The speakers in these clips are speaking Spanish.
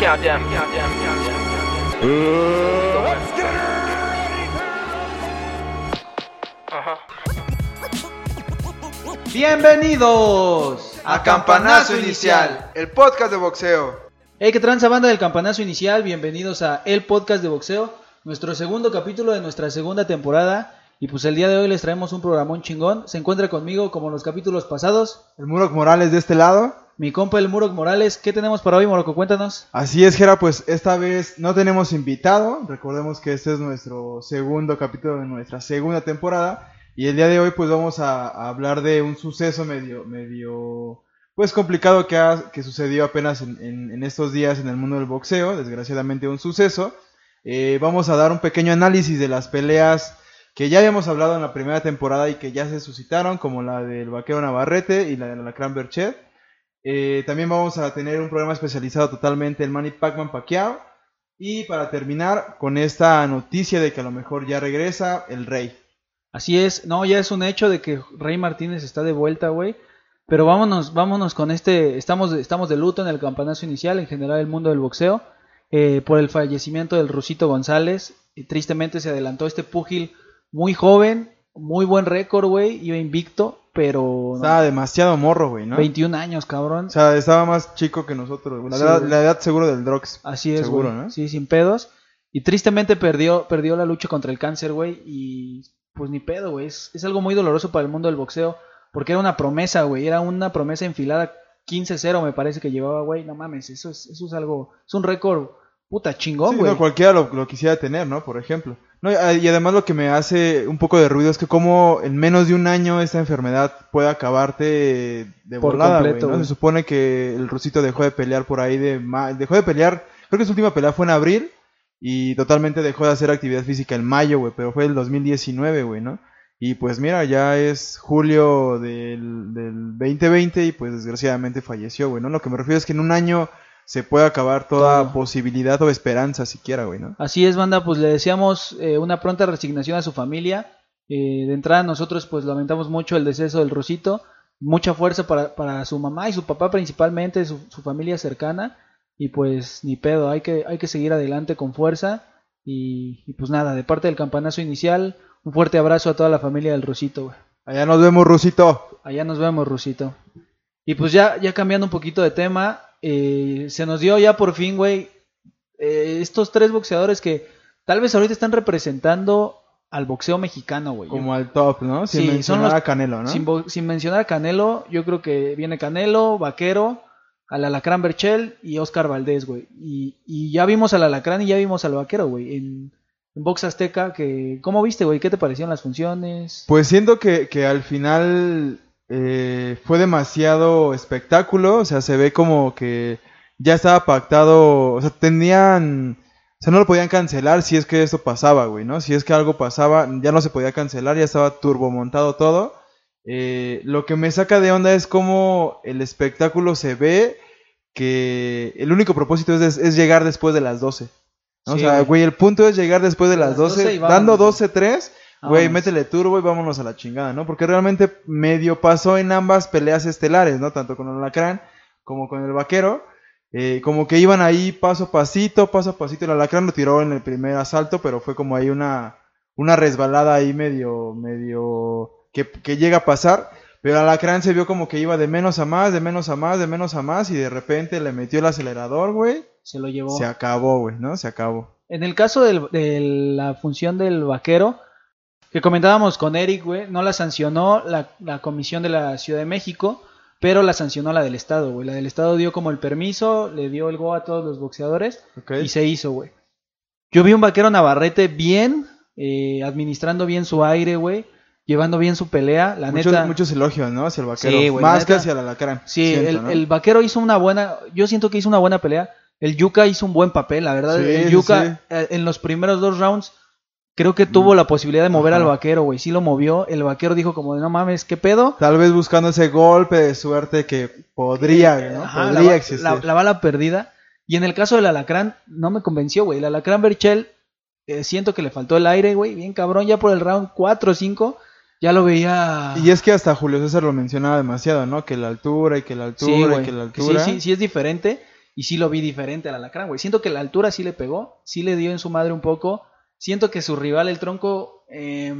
Countdown. Bienvenidos a Campanazo Inicial, el podcast de boxeo. Hey, qué tranza banda del Campanazo Inicial, bienvenidos a El Podcast de Boxeo, nuestro segundo capítulo de nuestra segunda temporada. Y pues el día de hoy les traemos un programón chingón. Se encuentra conmigo como en los capítulos pasados. El Murok Morales de este lado. Mi compa el Murok Morales. ¿Qué tenemos para hoy, Moroco? Cuéntanos. Así es, Gera, pues esta vez no tenemos invitado. Recordemos que este es nuestro segundo capítulo de nuestra segunda temporada. Y el día de hoy pues vamos a, hablar de un suceso medio, medio pues complicado que, ha, que sucedió apenas en, en, en, estos días en el mundo del boxeo. Desgraciadamente un suceso. Eh, vamos a dar un pequeño análisis de las peleas que ya habíamos hablado en la primera temporada y que ya se suscitaron, como la del Vaquero Navarrete y la de la Cran Berchet. Eh, también vamos a tener un programa especializado totalmente en Manny Pacman Pacquiao. Y para terminar con esta noticia de que a lo mejor ya regresa el Rey. Así es, no, ya es un hecho de que Rey Martínez está de vuelta, güey. Pero vámonos, vámonos con este, estamos, estamos de luto en el campanazo inicial, en general el mundo del boxeo, eh, por el fallecimiento del Rusito González. Y tristemente se adelantó este púgil muy joven, muy buen récord, güey, iba invicto, pero... Estaba no, demasiado morro, güey, ¿no? 21 años, cabrón. O sea, estaba más chico que nosotros, la, sí, edad, la edad, seguro del Drox. Así es, seguro, güey. ¿no? Sí, sin pedos. Y tristemente perdió, perdió la lucha contra el cáncer, güey, y pues ni pedo, güey. Es, es algo muy doloroso para el mundo del boxeo, porque era una promesa, güey, era una promesa enfilada 15-0 me parece que llevaba, güey, no mames, eso es, eso es algo, es un récord puta chingón, güey. Sí, no, cualquiera lo, lo, quisiera tener, ¿no? Por ejemplo. No, y además lo que me hace un poco de ruido es que como en menos de un año esta enfermedad puede acabarte de Por volada, completo, güey, ¿no? güey. Se supone que el Rusito dejó de pelear por ahí de... ma- Dejó de pelear, creo que su última pelea fue en abril y totalmente dejó de hacer actividad física en mayo, güey, pero fue el 2019, güey, ¿no? Y pues mira, ya es julio del, del 2020 y pues desgraciadamente falleció, güey, ¿no? Lo que me refiero es que en un año se puede acabar toda Todo. posibilidad o esperanza siquiera, güey, ¿no? Así es, banda, pues le deseamos eh, una pronta resignación a su familia. Eh, de entrada nosotros pues lamentamos mucho el deceso del Rosito. Mucha fuerza para, para su mamá y su papá principalmente, su, su, familia cercana. Y pues ni pedo, hay que, hay que seguir adelante con fuerza. Y, y, pues nada, de parte del campanazo inicial, un fuerte abrazo a toda la familia del Rosito, güey. Allá nos vemos, Rusito. Allá nos vemos, Rusito. Y pues ya, ya cambiando un poquito de tema, eh, se nos dio ya por fin, güey, eh, estos tres boxeadores que tal vez ahorita están representando al boxeo mexicano, güey. Como al top, ¿no? Sin Sí, mencionar los- a Canelo, ¿no? Sin, mencionar a Canelo, yo creo que viene Canelo, Vaquero, al Alacrán Berchel y Oscar Valdés, güey. Y, y ya vimos al Alacrán y ya vimos al Vaquero, güey, en, en Box Azteca. Que, ¿Cómo viste, güey? ¿Qué te parecieron las funciones? Pues siento que, que al final eh, fue demasiado espectáculo, o sea, se ve como que ya estaba pactado, o sea, tenían, o sea, no lo podían cancelar si es que esto pasaba, güey, ¿no? Si es que algo pasaba, ya no se podía cancelar, ya estaba turbomontado todo. Eh, lo que me saca de onda es cómo el espectáculo se ve que el único propósito es, es llegar después de las 12. ¿no? Sí, o sea, güey. el punto es llegar después de las las 12 12, y dando vámonos, 12-3, güey, métele turbo y vámonos a la chingada, ¿no? Porque realmente medio pasó en ambas peleas estelares, ¿no? Tanto con el Alacrán como con el Vaquero. eh, como que iban ahí paso a pasito, paso a pasito. El Alacrán lo tiró en el primer asalto, pero fue como ahí una, una resbalada ahí medio, medio, que, que llega a pasar. Pero el Alacrán se vio como que iba de menos a más, de menos a más, de menos a más, y de repente le metió el acelerador, güey. Se lo llevó. Se acabó, güey, ¿no? Se acabó. En el caso del- de la función del vaquero, que comentábamos con Eric, güey, no la sancionó la, la comisión de la Ciudad de México, pero la sancionó la del Estado, güey. La del Estado dio como el permiso, le dio el go a todos los boxeadores y se hizo, güey. Yo vi un vaquero Navarrete bien, eh, administrando bien su aire, güey, llevando bien su pelea, la muchos, neta. muchos elogios, ¿no? Hacia el vaquero. Sí, güey, Más que hacia el alacrán. Sí, siento, el, ¿no? el vaquero hizo una buena, yo siento que hizo una buena pelea. El Yuka hizo un buen papel, la verdad. Sí, el Yuka sí. eh, en los primeros dos rounds creo que tuvo la posibilidad de mover Ajá. al vaquero, güey. Sí lo movió. El vaquero dijo como de no mames, ¿qué pedo? Tal vez buscando ese golpe de suerte que podría, ¿no? Ajá, la, podría ba- existir. la- la bala perdida. Y en el caso del alacrán, no me convenció, güey. El alacrán Berchel, eh, siento que le faltó el aire, güey. Bien cabrón, ya por el round 4 o 5, ya lo veía... Y es que hasta Julio César lo mencionaba demasiado, ¿no? Que la altura y que la altura Sí, y que la que sí, altura. sí, sí es diferente. y sí lo vi diferente al alacrán, güey. Siento que la altura sí le pegó, sí le dio en su madre un poco. Siento que su rival, el tronco, eh,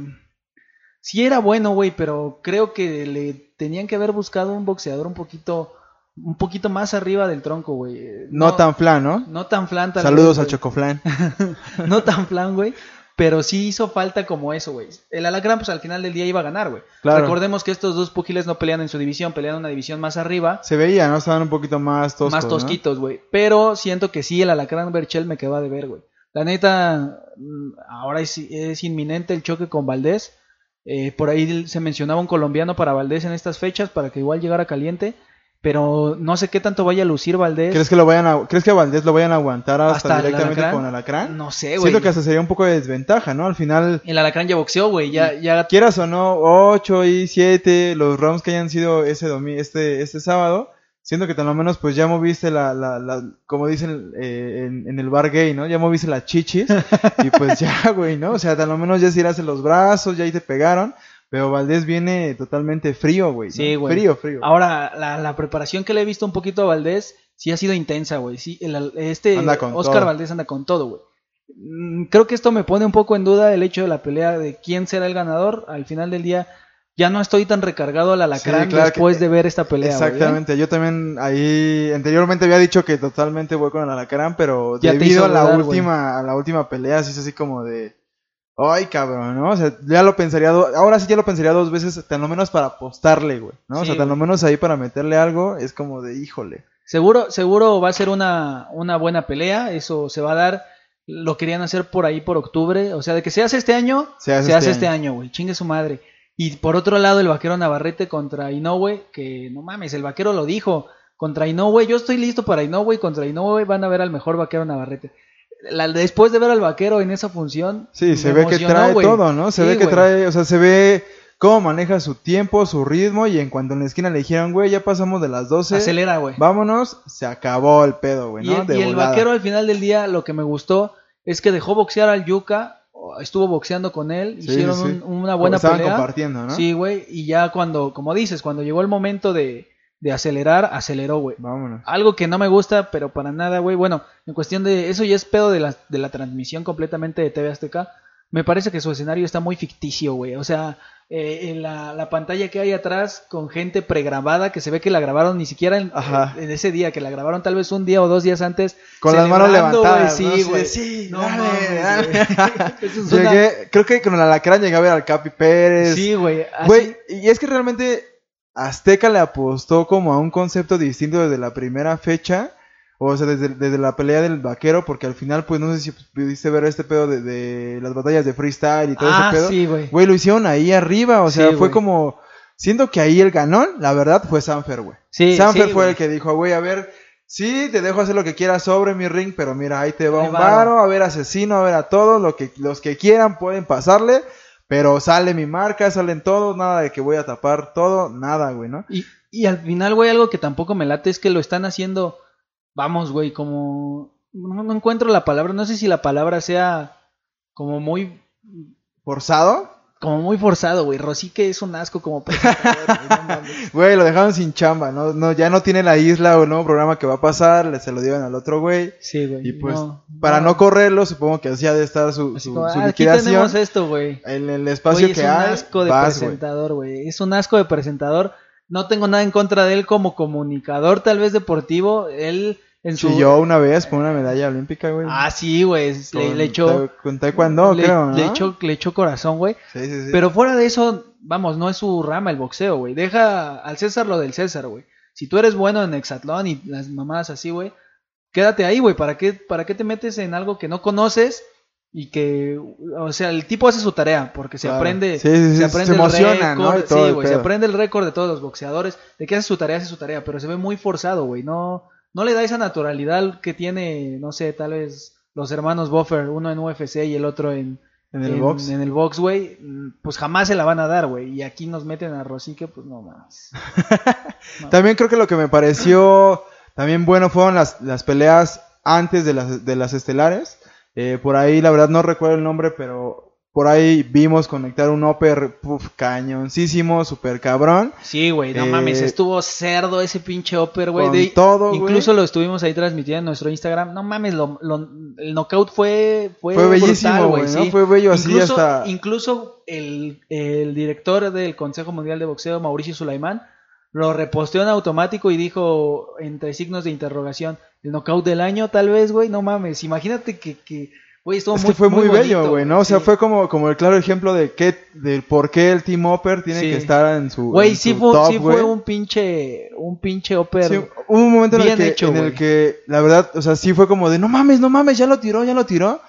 sí era bueno, güey, pero creo que le tenían que haber buscado un boxeador un poquito, un poquito más arriba del tronco, güey. No, tan flan, ¿no? No tan flan. tal Saludos vez, al. Chocoflan. no tan flan, güey. Pero sí hizo falta como eso, güey. El Alacrán, pues al final del día iba a ganar, güey. Claro. Recordemos que estos dos pugiles no pelean en su división, pelean en una división más arriba. Se veía, ¿no? Estaban un poquito más toscos, más tosquitos, güey. Pero siento que sí, el Alacrán Berchel me quedó de ver, güey. La neta, mm, ahora es, es inminente el choque con Valdés. Eh, por ahí se mencionaba un colombiano para Valdés en estas fechas, para que igual llegara caliente. Pero no sé qué tanto vaya a lucir Valdés. ¿Crees que lo vayan a, ¿crees que a Valdés lo vayan a aguantar hasta, ¿Hasta el directamente Alacrán? con Alacrán? No sé, güey. Siento que hasta sería un poco de desventaja, ¿no? Al final, El Alacrán ya boxeó, güey. Ya, ya quieras o no, 8 y 7, los rounds que hayan sido ese domi este, este sábado, siento que por lo menos pues ya moviste la, la, la como dicen eh, en, en el bar gay, ¿no? Ya moviste las chichis y pues ya, güey, ¿no? O sea, por lo menos ya estiraste los brazos, ya ahí te pegaron, pero Valdés viene totalmente frío, güey. ¿no? Sí, güey. Frío, frío. Ahora, la, la preparación que le he visto un poquito a Valdés sí ha sido intensa, güey. Sí, el- este Oscar todo. Valdés anda con todo, güey. Mm, Creo que esto me pone un poco en duda el hecho de la pelea de quién será el ganador. Al final del día, ya no estoy tan recargado al alacrán Sí, claro después que- de ver esta pelea. ¿eh? Exactamente, yo también ahí anteriormente había dicho que totalmente voy con el Alacrán, pero Ya debido a la dudar, última a la última pelea sí es así como de ay, cabrón, ¿no? O sea, ya lo pensaría ahora sí ya lo pensaría dos veces, tan lo menos para apostarle, güey, ¿no? o sea, tan lo menos ahí para meterle algo es como de, híjole. Seguro, seguro va a ser una, una buena pelea. Eso se va a dar. Lo querían hacer por ahí por octubre. O sea, de que se hace este año, Se hace se este hace este año, güey. Chingue su madre. Y por otro lado, el vaquero Navarrete contra Inoue, que no mames, el vaquero lo dijo. Contra Inoue, yo estoy listo para Inoue. Contra Inoue van a ver al mejor vaquero Navarrete. La- después de ver al vaquero en esa función, Sí, se ve que trae todo, ¿no? Se Sí, ve que trae, o sea, se ve cómo maneja su tiempo, su ritmo y en cuanto en la esquina le dijeron, güey, ya pasamos de las 12, Acelera, güey. vámonos, se acabó el pedo, güey, Y, ¿no? el, De y el vaquero al final del día, lo que me gustó es que dejó boxear al Yuka, estuvo boxeando con él, Sí, hicieron sí, un- una buena Estaban pelea. compartiendo, ¿no? Sí, güey, y ya cuando, como dices, cuando llegó el momento de, de acelerar, aceleró, güey. Vámonos. Algo que no me gusta, pero para nada, güey. Bueno, en cuestión de eso ya es pedo de la, de la transmisión completamente de TV Azteca. Me parece que su escenario está muy ficticio, güey. O sea, eh, en la, la pantalla que hay atrás con gente pregrabada que se ve que la grabaron ni siquiera en, ese día, que la grabaron tal vez un día o dos días antes. Con las manos levantadas. güey, ¿no? Sí. Sí, No dale, mames, dale. güey. Eso es una- Llegué, creo que con el alacrán llegué a ver al Capi Pérez. Sí, güey. así- Güey, y es que realmente Azteca le apostó como a un concepto distinto desde la primera fecha. O sea, desde, desde la pelea del vaquero, porque al final, pues no sé si pudiste ver este pedo de, de las batallas de freestyle y todo ah, ese pedo. sí, güey. Güey, lo hicieron ahí arriba, o sea, Sí, fue como... Siento que ahí el ganón, la verdad, fue Sanfer, güey. Sí, Sanfer sí, fue el que dijo, güey, a ver, sí, te dejo hacer lo que quieras sobre mi ring, pero mira, ahí te va Ahí un va. varo, a ver asesino, a ver a todos, lo que, los que quieran pueden pasarle, pero sale mi marca, salen todos, nada de que voy a tapar todo, nada, güey, ¿no? Y, y al final, güey, algo que tampoco me late es que lo están haciendo, vamos, güey, como... No, no encuentro la palabra, no sé si la palabra sea como muy... ¿Forzado? Como muy forzado, güey. Rosique es un asco como güey, lo dejaron sin chamba, ¿no? no Ya no tiene la isla o el nuevo programa que va a pasar, le se lo dieron al otro güey. Sí, güey. Y pues, no, para no correrlo, supongo que así ha de estar su, Así su, como, su "Ah, aquí liquidación. tenemos esto, güey. En el espacio Güey, es que un hay, asco de presentador, güey. Es un asco de presentador. No tengo nada en contra de él como comunicador, tal vez deportivo. Él en su... Chilló una vez por una medalla olímpica, güey. Ah, sí, güey. Le, echó... Con taekwondo, le, creo, ¿no? le echó, le echó corazón, güey. Sí, sí, sí. Pero fuera de eso, vamos, no es su rama el boxeo, güey. Deja al César lo del César, güey. Si tú eres bueno en hexatlón y las mamadas así, güey, quédate ahí, güey. ¿Para qué, ¿Para qué te metes en algo que no conoces? Y que, o sea, el tipo hace su tarea, porque se Claro. aprende, Sí, sí, sí, se aprende se emociona, el ¿no? récord, todo sí, güey, se aprende el récord de todos los boxeadores, de que hace su tarea, hace su tarea, pero se ve muy forzado, güey, no, no le da esa naturalidad que tiene, no sé, tal vez los hermanos Buffer, uno en UFC y el otro en, en el box. en el box, güey, pues jamás se la van a dar, güey. Y aquí nos meten a Rosique, pues no más. También creo que lo que me pareció también bueno fueron las, las peleas antes de las, de las estelares. Eh, por ahí, la verdad, no recuerdo el nombre, pero por ahí vimos conectar un upper puf, cañoncísimo, super cabrón. Sí, güey, no Eh, mames, estuvo cerdo ese pinche upper, güey. Todo, güey. Incluso lo estuvimos ahí transmitiendo en nuestro Instagram. No mames, lo, lo- el knockout fue fue, Fue bellísimo, güey, ¿no? sí. Fue bello así incluso, hasta... incluso el, el director del Consejo Mundial de Boxeo, Mauricio Sulaimán, lo reposteó en automático y dijo entre signos de interrogación, el knockout del año tal vez, güey, no mames, imagínate que, que güey, estuvo Es muy que fue muy, bello, bonito, güey, ¿no? O sea, sí. fue como, como el claro ejemplo de qué, del por qué el Team Upper tiene Sí. que estar en su Güey, sí fue, top, sí fue un pinche, un pinche upper. Sí, hubo un momento en el, que, hecho, en el que, la verdad, o sea, sí fue como de, no mames, no mames, ya lo tiró, ya lo tiró.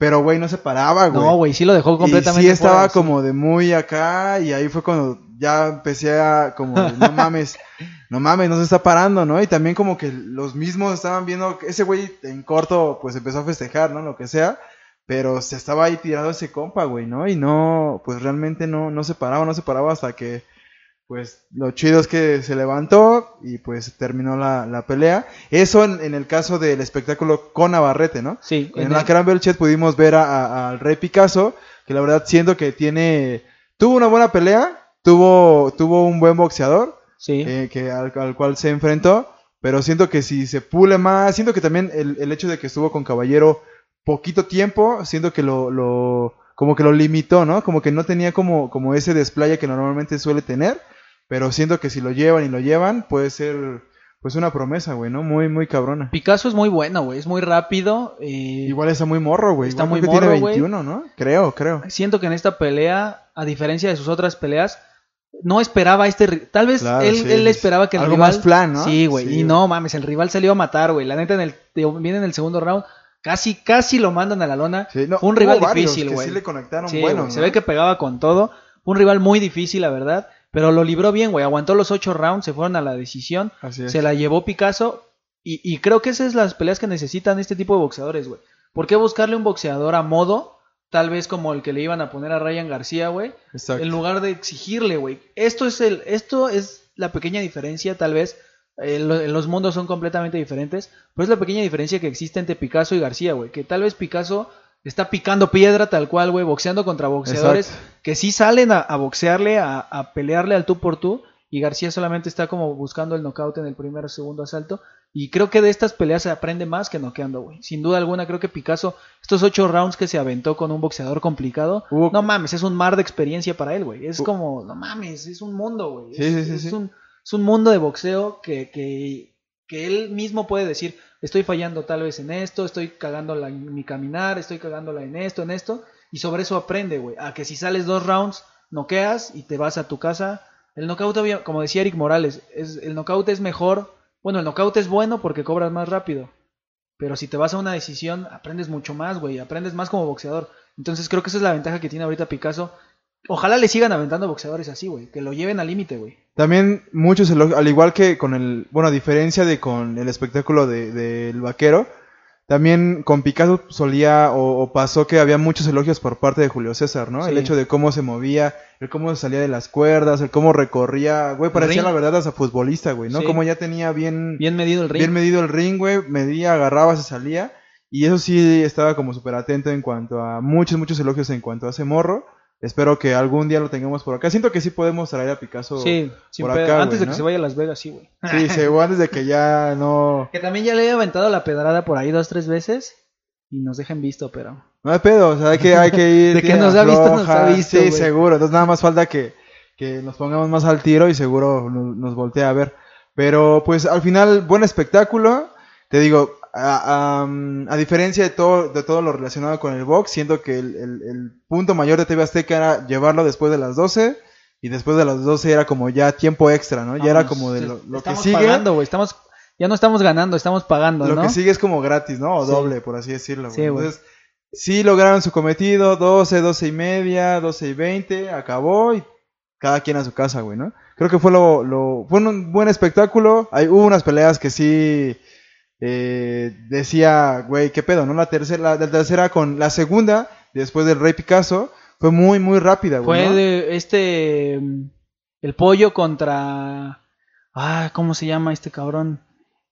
Pero, güey, no se paraba, güey. no, güey, sí lo dejó completamente Y sí estaba fuera, sí. como de muy acá y ahí fue cuando ya empecé a como, no mames, no mames, no se está parando, ¿no? Y también como que los mismos estaban viendo, que ese güey en corto pues empezó a festejar, ¿no? Lo que sea. Pero se estaba ahí tirado ese compa, güey, ¿no? Y no, pues realmente no, no se paraba, no se paraba hasta que, pues, lo chido es que se levantó y pues terminó la, la pelea. Eso en, en el caso del espectáculo con Navarrete, ¿no? Sí, En en la el- Caramel Chat pudimos ver a- a- al Rey Picasso, que la verdad siento que tiene, tuvo una buena pelea, tuvo, tuvo un buen boxeador, sí. eh, que al, al cual se enfrentó, pero siento que si se pule más, siento que también el, el hecho de que estuvo con Caballero poquito tiempo, siento que lo, lo como que lo limitó, ¿no? Como que no tenía como, como ese despliegue que normalmente suele tener, pero siento que si lo llevan y lo llevan, puede ser pues una promesa, güey, ¿no? Muy, muy cabrona. Picasso es muy bueno, güey, es muy rápido. eh, Igual está muy morro, güey. Está Igual muy morro, tiene güey. 21, ¿no? Creo, creo. Siento que en esta pelea, a diferencia de sus otras peleas, no esperaba este. Tal vez Claro, él, sí, él es esperaba que el algo rival. más plan, ¿no? Sí, güey. Sí, y no mames, el rival salió a matar, güey. La neta, en el, viene en el segundo round. Casi, casi lo mandan a la lona. Sí, no, Fue un rival difícil, güey. Sí le conectaron Sí, bueno, Se ve que pegaba con todo. Fue un rival muy difícil, la verdad. Pero lo libró bien, güey. Aguantó los ocho rounds, se fueron a la decisión. Así es. Se la llevó Picasso. Y, y creo que esas son las peleas que necesitan este tipo de boxeadores, güey. ¿Por qué buscarle un boxeador a modo? Tal vez como el que le iban a poner a Ryan García, güey. Exacto. En lugar de exigirle, güey. Esto es el, esto es la pequeña diferencia, tal vez. eh, lo- los mundos son completamente diferentes. Pero es la pequeña diferencia que existe entre Picasso y García, güey. Que tal vez Picasso está picando piedra tal cual, güey. Boxeando contra boxeadores Exacto. que sí salen a, a boxearle, a, a pelearle al tú por tú. Y García solamente está como buscando el knockout en el primer o segundo asalto. Y creo que de estas peleas se aprende más que noqueando, güey. Sin duda alguna, creo que Picasso, estos ocho rounds que se aventó con un boxeador complicado, Hubo- no mames, es un mar de experiencia para él, güey. Es como, no mames, es un mundo, güey. Sí, es, sí, sí, es. Un, es un mundo de boxeo que, que, que él mismo puede decir, estoy fallando tal vez en esto, estoy cagándola en mi caminar, estoy cagándola en esto, en esto. Y sobre eso aprende, güey. A que si sales dos rounds, noqueas y te vas a tu casa. El knockout, como decía Eric Morales, es, el knockout es mejor. Bueno, el knockout es bueno porque cobras más rápido. Pero si te vas a una decisión, aprendes mucho más, güey. Aprendes más como boxeador. Entonces creo que esa es la ventaja que tiene ahorita Picasso. Ojalá le sigan aventando boxeadores así, güey. Que lo lleven al límite, güey. También muchos elogios, al igual que con el, bueno, a diferencia de con el espectáculo de- del vaquero, también con Picasso solía o, o pasó que había muchos elogios por parte de Julio César, ¿no? El hecho de cómo se movía, el cómo salía de las cuerdas, el cómo recorría, güey, parecía la verdad hasta futbolista, güey, ¿no? Sí. Como ya tenía bien, Bien medido el ring. bien medido el ring, güey, medía, agarraba, se salía. Y eso sí estaba como súper atento en cuanto a muchos, muchos elogios en cuanto a ese morro. Espero que algún día lo tengamos por acá. Siento que sí podemos traer a Picasso. sí, por acá, Antes de ¿no? que se vaya a Las Vegas, sí, güey. Sí, seguro antes de que ya no... Que también ya le he aventado la pedrada por ahí dos, tres veces. Y nos dejen visto, pero. No hay pedo, o sea, hay que, hay que ir... De que nos ha visto, nos ha visto, Sí, seguro. Entonces nada más falta que, que nos pongamos más al tiro y seguro nos, nos voltea a ver. Pero pues al final, buen espectáculo. Te digo, a, a- a diferencia de todo, de todo lo relacionado con el box, siento que el, el- el punto mayor de TV Azteca era llevarlo después de las 12. Y después de las 12 era como ya tiempo extra, ¿no? Ya era como de lo, que sigue. pagando. Estamos, ya no estamos ganando, estamos pagando, Lo ¿no? que sigue es como gratis, ¿no? O Sí. doble, por así decirlo. Sí, güey. Entonces, sí lograron su cometido, 12, 12 y media, 12 y 20, acabó y cada quien a su casa, güey, ¿no? Creo que fue lo, lo fue un buen espectáculo. Hay, hubo unas peleas que sí eh, decía, güey, qué pedo, ¿no? La tercera, la, la tercera con la segunda, después del Rey Picasso, fue muy, muy rápida, güey. Fue ¿no? de este. mm, El pollo contra. Ah, ¿cómo se llama este cabrón?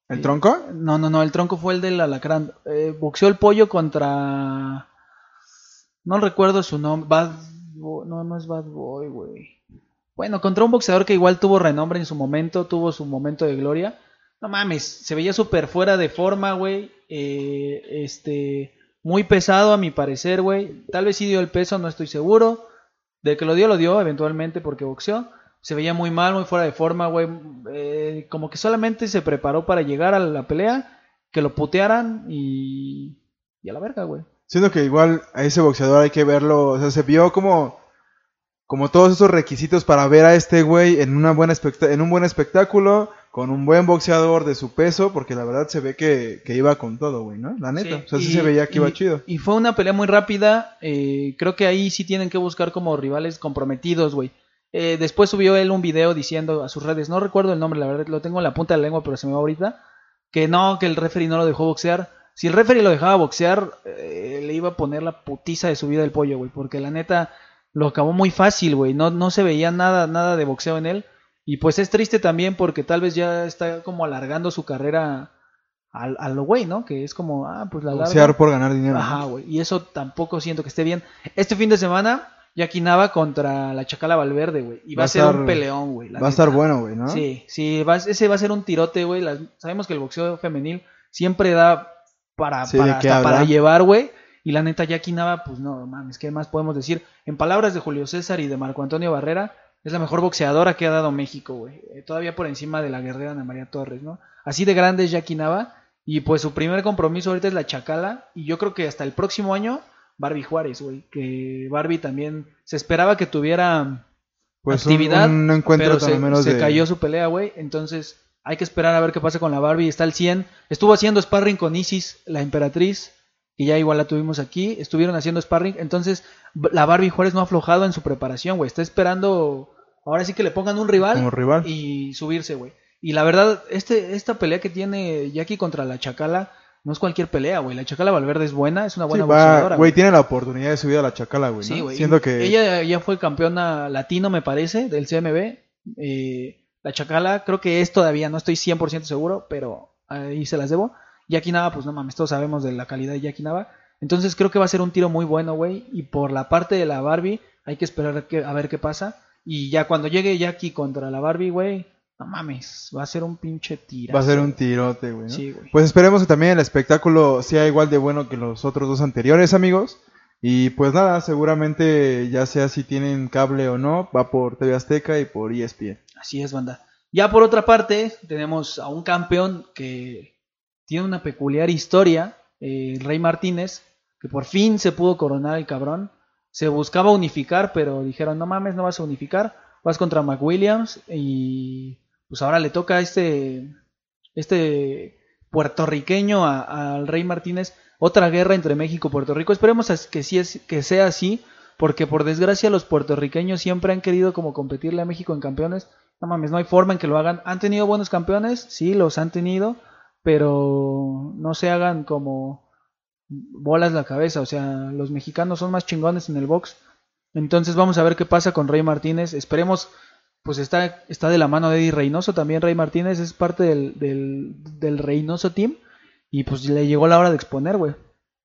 ¿El tronco? No, no, no, el tronco fue el del alacrán. Eh, boxeó el pollo contra. No recuerdo su nombre. Bad Boy- No, no es Bad Boy, güey. Bueno, contra un boxeador que igual tuvo renombre en su momento, tuvo su momento de gloria. No mames, se veía súper fuera de forma, güey. Eh, este, muy pesado a mi parecer, güey. Tal vez sí dio el peso, no estoy seguro. De que lo dio, lo dio eventualmente porque boxeó. Se veía muy mal, muy fuera de forma, güey. Eh, como que solamente se preparó para llegar a la pelea, que lo putearan y... Y a la verga, güey. Siento que igual a ese boxeador hay que verlo, o sea, se vio como como todos esos requisitos para ver a este güey en una buena en un buen espectáculo, con un buen boxeador de su peso, porque la verdad se ve que, que iba con todo, güey, ¿no? La neta, Sí, o sea, sí y- se veía que iba chido. Y fue una pelea muy rápida. eh, creo que ahí sí tienen que buscar como rivales comprometidos, güey. Eh, después subió él un video diciendo a sus redes, no recuerdo el nombre, la verdad, lo tengo en la punta de la lengua, pero se me va ahorita, que no, que el referee no lo dejó boxear. Si el referee lo dejaba boxear, eh, le iba a poner la putiza de su vida el pollo, güey, porque la neta lo acabó muy fácil, güey. No, no se veía nada, nada de boxeo en él. Y pues es triste también porque tal vez ya está como alargando su carrera al- a lo güey, ¿no? Que es como, ah, pues la larga. Por ganar dinero. Ajá, güey. Y eso tampoco siento que esté bien. Este fin de semana, Jackie Nava contra la Chacala Valverde, güey. Y va, Va a ser estar- un peleón, güey. Va a estar bueno, güey, ¿no? Sí, sí, va- ese va a ser un tirote, güey. Sabemos que el boxeo femenil siempre da para, Sí, para, hasta para llevar, güey. Y la neta, Jackie Nava, pues no, mames, ¿qué más podemos decir? En palabras de Julio César y de Marco Antonio Barrera, es la mejor boxeadora que ha dado México, güey. Eh, todavía por encima de la guerrera Ana María Torres, ¿no? Así de grande es Jackie Nava. Y pues su primer compromiso ahorita es la Chacala. Y yo creo que hasta el próximo año, Barbie Juárez, güey. Que Barbie también se esperaba que tuviera Pues un- actividad, un, encuentro pero tan se, menos se de... cayó su pelea, güey. Entonces hay que esperar a ver qué pasa con la Barbie. Está al 100. Estuvo haciendo sparring con Isis, la emperatriz, que ya igual la tuvimos aquí. Estuvieron haciendo sparring. Entonces la Barbie Juárez no ha aflojado en su preparación, güey. Está esperando ahora sí que le pongan un rival Como rival. y subirse, güey. Y la verdad, este, esta pelea que tiene Jackie contra la Chacala no es cualquier pelea, güey. La Chacala Valverde es buena, es una Sí, buena boxeadora. güey, tiene la oportunidad de subir a la chacala, güey. Sí, güey. Siento que... Ella ya fue campeona latino, me parece, del CMB. Eh, la Chacala, creo que es todavía, no estoy 100% seguro, pero ahí se las debo. Jackie Nava, pues no mames, todos sabemos de la calidad de Jackie Nava. Entonces creo que va a ser un tiro muy bueno, güey. Y por la parte de la Barbie, hay que esperar a, que- a ver qué pasa. Y ya cuando llegue Jackie contra la Barbie, güey, no mames, va a ser un pinche tiro. Va a ser un tirote, güey. ¿no? Sí, güey. Pues esperemos que también el espectáculo sea igual de bueno que los otros dos anteriores, amigos. Y pues nada, seguramente ya sea si tienen cable o no, va por TV Azteca y por ESPN. Así es, banda. Ya por otra parte, tenemos a un campeón que tiene una peculiar historia, eh, el Rey Martínez, que por fin se pudo coronar el cabrón. Se buscaba unificar, pero dijeron, no mames, no vas a unificar, vas contra McWilliams y pues ahora le toca a este, este puertorriqueño al Rey Martínez otra guerra entre México y Puerto Rico. Esperemos que, sí es, que sea así, porque por desgracia los puertorriqueños siempre han querido como competirle a México en campeones. No mames, no hay forma en que lo hagan. ¿Han tenido buenos campeones? Sí, los han tenido, pero no se hagan como bolas la cabeza. O sea, los mexicanos son más chingones en el box. Entonces vamos a ver qué pasa con Rey Martínez. Esperemos, pues está, está de la mano de Eddie Reynoso. También Rey Martínez es parte del, del, del Reynoso Team. Y pues le llegó la hora de exponer, güey.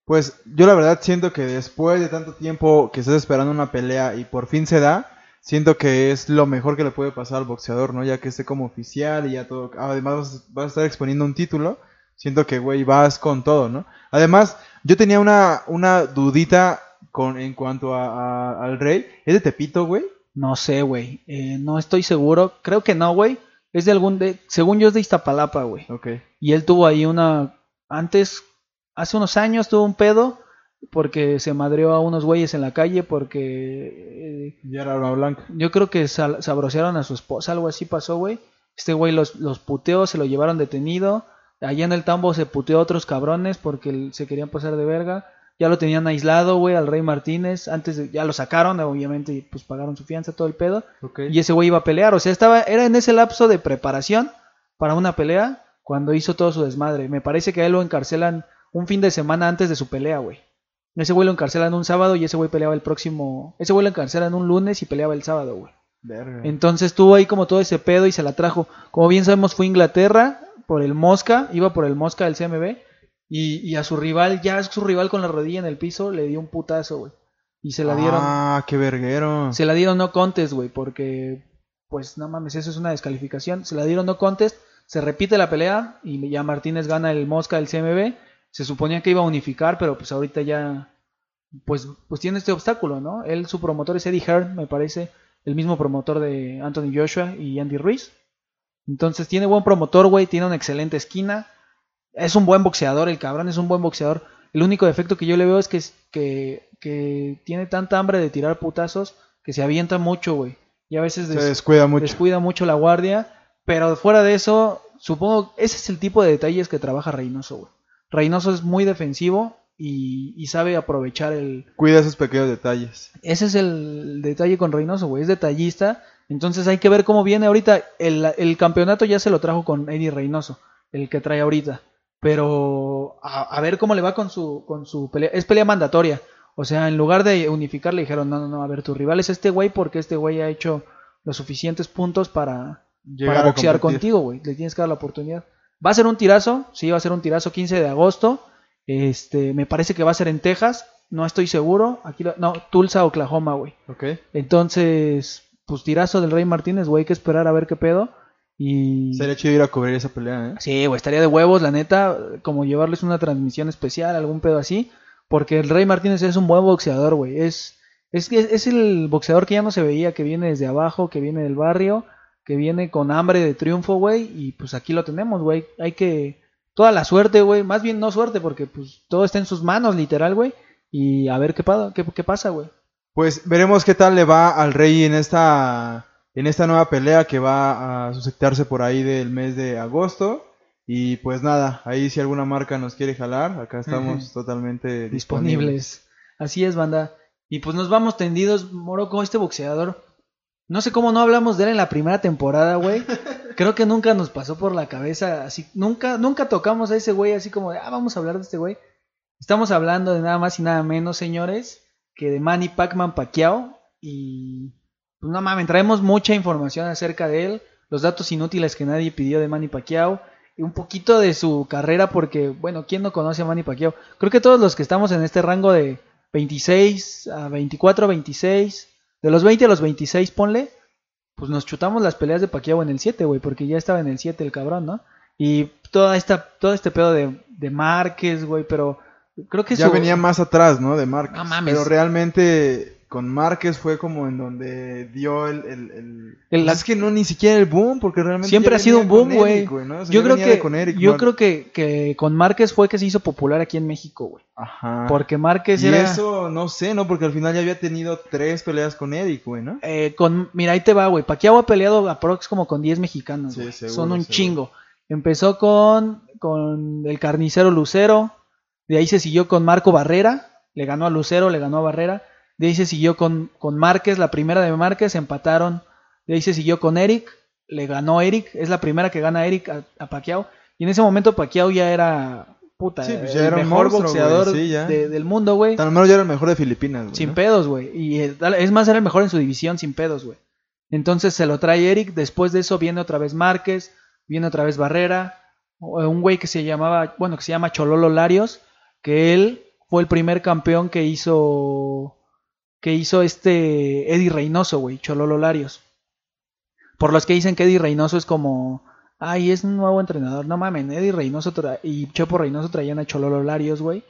Pues yo la verdad siento que después de tanto tiempo que estás esperando una pelea y por fin se da, siento que es lo mejor que le puede pasar al boxeador, ¿no? Ya que esté como oficial y ya todo. Además vas, vas a estar exponiendo un título. Siento que, güey, vas con todo, ¿no? Además, yo tenía una, una dudita con, en cuanto a, a- al rey. ¿Es de Tepito, güey? No sé, güey. Eh, no estoy seguro. Creo que no, güey. Es de algún de. Según yo es de Iztapalapa, güey. Ok. Y él tuvo ahí una. Antes, hace unos años tuvo un pedo. Porque se madreó a unos güeyes en la calle. Porque. eh, Ya era arma blanca. yo creo que sal- sabrosearon a su esposa. Algo así pasó, güey. Este güey los, los puteó, se lo llevaron detenido. Allá en el tambo se puteó a otros cabrones porque se querían pasar de verga. Ya lo tenían aislado, güey, al Rey Martínez. Antes de- ya lo sacaron, obviamente, y pues pagaron su fianza, todo el pedo. Ok. Y ese güey iba a pelear. O sea, estaba, era en ese lapso de preparación para una pelea cuando hizo todo su desmadre. Me parece que a él lo encarcelan un fin de semana antes de su pelea, güey. Ese güey lo encarcelan un sábado y ese güey peleaba el próximo. Ese güey lo encarcelan un lunes y peleaba el sábado, güey. Verga. Entonces tuvo ahí como todo ese pedo y se la trajo. Como bien sabemos, fue a Inglaterra por el Mosca, iba por el Mosca del CMB. Y, y a su rival, ya su rival con la rodilla en el piso, le dio un putazo, güey. Y se la dieron. Ah, qué verguero. Se la dieron no contest, güey, porque. Pues no mames, eso es una descalificación. Se la dieron no contest, se repite la pelea y ya Martínez gana el Mosca del CMB. Se suponía que iba a unificar, pero pues ahorita ya. Pues, pues tiene este obstáculo, ¿no? Él, su promotor es Eddie Hearn, me parece. El mismo promotor de Anthony Joshua y Andy Ruiz. Entonces tiene buen promotor, güey. Tiene una excelente esquina. Es un buen boxeador, el cabrón es un buen boxeador. El único defecto que yo le veo es que, que, que tiene tanta hambre de tirar putazos que se avienta mucho, güey. Y a veces Se descuida mucho. descuida mucho la guardia. Pero fuera de eso, supongo, ese es el tipo de detalles que trabaja Reynoso, güey. Reynoso es muy defensivo y, y sabe aprovechar el... Cuida esos pequeños detalles. Ese es el detalle con Reynoso, güey. Es detallista. Entonces hay que ver cómo viene ahorita. El, el campeonato ya se lo trajo con Eddie Reynoso, el que trae ahorita. Pero a, a ver cómo le va con su, con su pelea. Es pelea mandatoria. O sea, en lugar de unificar, le dijeron, no, no, no, a ver, tu rival es este güey porque este güey ha hecho los suficientes puntos para, Llegar para boxear contigo, güey. Le tienes que dar la oportunidad. Va a ser un tirazo, sí, va a ser un tirazo 15 de agosto. Este, me parece que va a ser en Texas, no estoy seguro. Aquí, lo- no, Tulsa, Oklahoma, güey. Ok. Entonces, pues tirazo del Rey Martínez, güey, hay que esperar a ver qué pedo. Y Sería chido ir a cubrir esa pelea, ¿eh? sí, güey, estaría de huevos, la neta, como llevarles una transmisión especial, algún pedo así, porque el Rey Martínez es un buen boxeador, güey. Es es es, es el boxeador que ya no se veía, que viene desde abajo, que viene del barrio, que viene con hambre de triunfo, güey, y pues aquí lo tenemos, güey. Hay que toda la suerte, güey, más bien no suerte porque pues todo está en sus manos, literal, güey, y a ver qué pa- qué, qué pasa, güey. Pues veremos qué tal le va al Rey en esta en esta nueva pelea que va a suscitarse por ahí del mes de agosto. Y pues nada, ahí si alguna marca nos quiere jalar, acá estamos totalmente disponibles. disponibles. Así es, banda. Y pues nos vamos tendidos, Morocco, este boxeador. No sé cómo no hablamos de él en la primera temporada, güey. Creo que nunca nos pasó por la cabeza, así, nunca, nunca tocamos a ese güey así como de, ah, vamos a hablar de este güey. Estamos hablando de nada más y nada menos, señores, que de Manny Pacman Pacquiao. Y, pues no mames, traemos mucha información acerca de él, los datos inútiles que nadie pidió de Manny Pacquiao, y un poquito de su carrera, porque, bueno, ¿quién no conoce a Manny Pacquiao? Creo que todos los que estamos en este rango de 26 a 24, 26, de los 20 a los 26, ponle, pues nos chutamos las peleas de Pacquiao en el 7, güey, porque ya estaba en el 7 el cabrón, ¿no? Y toda esta, todo este pedo de, de Márquez, güey, pero creo que Ya su- venía más atrás, ¿no? De Márquez. No mames. Pero realmente con Márquez fue como en donde dio el... el, el- El- Pues es que no ni siquiera el boom, porque realmente... Siempre ha sido un boom, güey. Yo creo que con Eric, yo creo que, que con Márquez fue que se hizo popular aquí en México, güey. Ajá. Porque Márquez y era eso, no sé, ¿no? Porque al final ya había tenido tres peleas con Eric, güey, ¿no? eh, con mira ahí te va, güey. Pacquiao ha peleado aprox como con 10 mexicanos, Sí, güey. seguro, Son un seguro. chingo. Empezó con con el carnicero Lucero, de ahí se siguió con Marco Barrera, le ganó a Lucero, le ganó a Barrera. De ahí se siguió con, con Márquez, la primera de Márquez, empataron. De ahí se siguió con Eric, le ganó Eric, es la primera que gana Eric a, a Pacquiao. Y en ese momento Pacquiao ya era, puta, Sí, pues ya el era mejor monstruo, boxeador sí, de- del mundo, güey. Tan menos ya era el mejor de Filipinas, güey. Sin ¿no? pedos, güey. Y eh, es más, era el mejor en su división sin pedos, güey. Entonces se lo trae Eric. Después de eso viene otra vez Márquez. Viene otra vez Barrera. o- Un güey que se llamaba, bueno, que se llama Chololo Larios. Que él fue el primer campeón que hizo. Que hizo este Eddie Reynoso, güey. Chololo Larios. Por los que dicen que Eddie Reynoso es como. Ay, es un nuevo entrenador. No mamen, Eddie Reynoso y Chopo Reynoso traían a Chololo Larios, güey.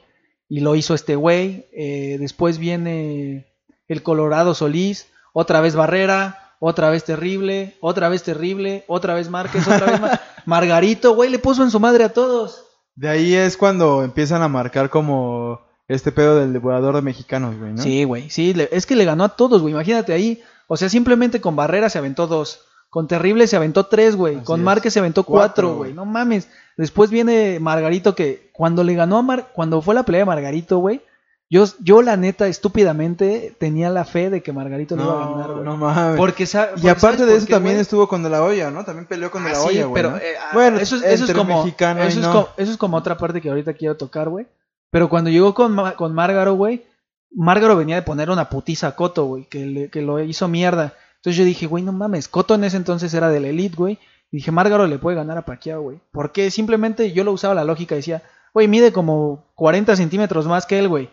Y lo hizo este güey. Eh, después viene el Colorado Solís. Otra vez Barrera. Otra vez terrible. Otra vez terrible. Otra vez Márquez. Otra vez Mar- Margarito, güey. Le puso en su madre a todos. De ahí es cuando empiezan a marcar como este pedo del devorador de mexicanos, güey, ¿no? Sí, güey. Sí, le- es que le ganó a todos, güey. Imagínate ahí. O sea, simplemente con Barrera se aventó dos. Con Terrible se aventó tres, güey. Así Con es. Márquez se aventó Cuatro, cuatro, güey. No mames. Después viene Margarito que cuando le ganó a Mar cuando fue la pelea de Margarito, güey. Yo, yo la neta, estúpidamente, tenía la fe de que Margarito le iba a ganar, No, güey. no mames. Porque, sa- Y porque aparte ¿sabes de eso qué, también güey? estuvo con De La Hoya, ¿no? También peleó con De Ah, La sí, Hoya, güey, pero ¿no? eh, ah, Bueno, eso, es, eso es entre como eso, es no. co- eso es como otra parte que ahorita quiero tocar, güey. Pero cuando llegó con, con Márgaro, güey, Márgaro venía de poner una putiza a Coto, güey, que, que lo hizo mierda. Entonces yo dije, güey, no mames, Coto en ese entonces era de la Elite, güey. Y dije, Márgaro le puede ganar a Pacquiao, güey. Porque simplemente yo lo usaba la lógica decía, güey, mide como 40 centímetros más que él, güey.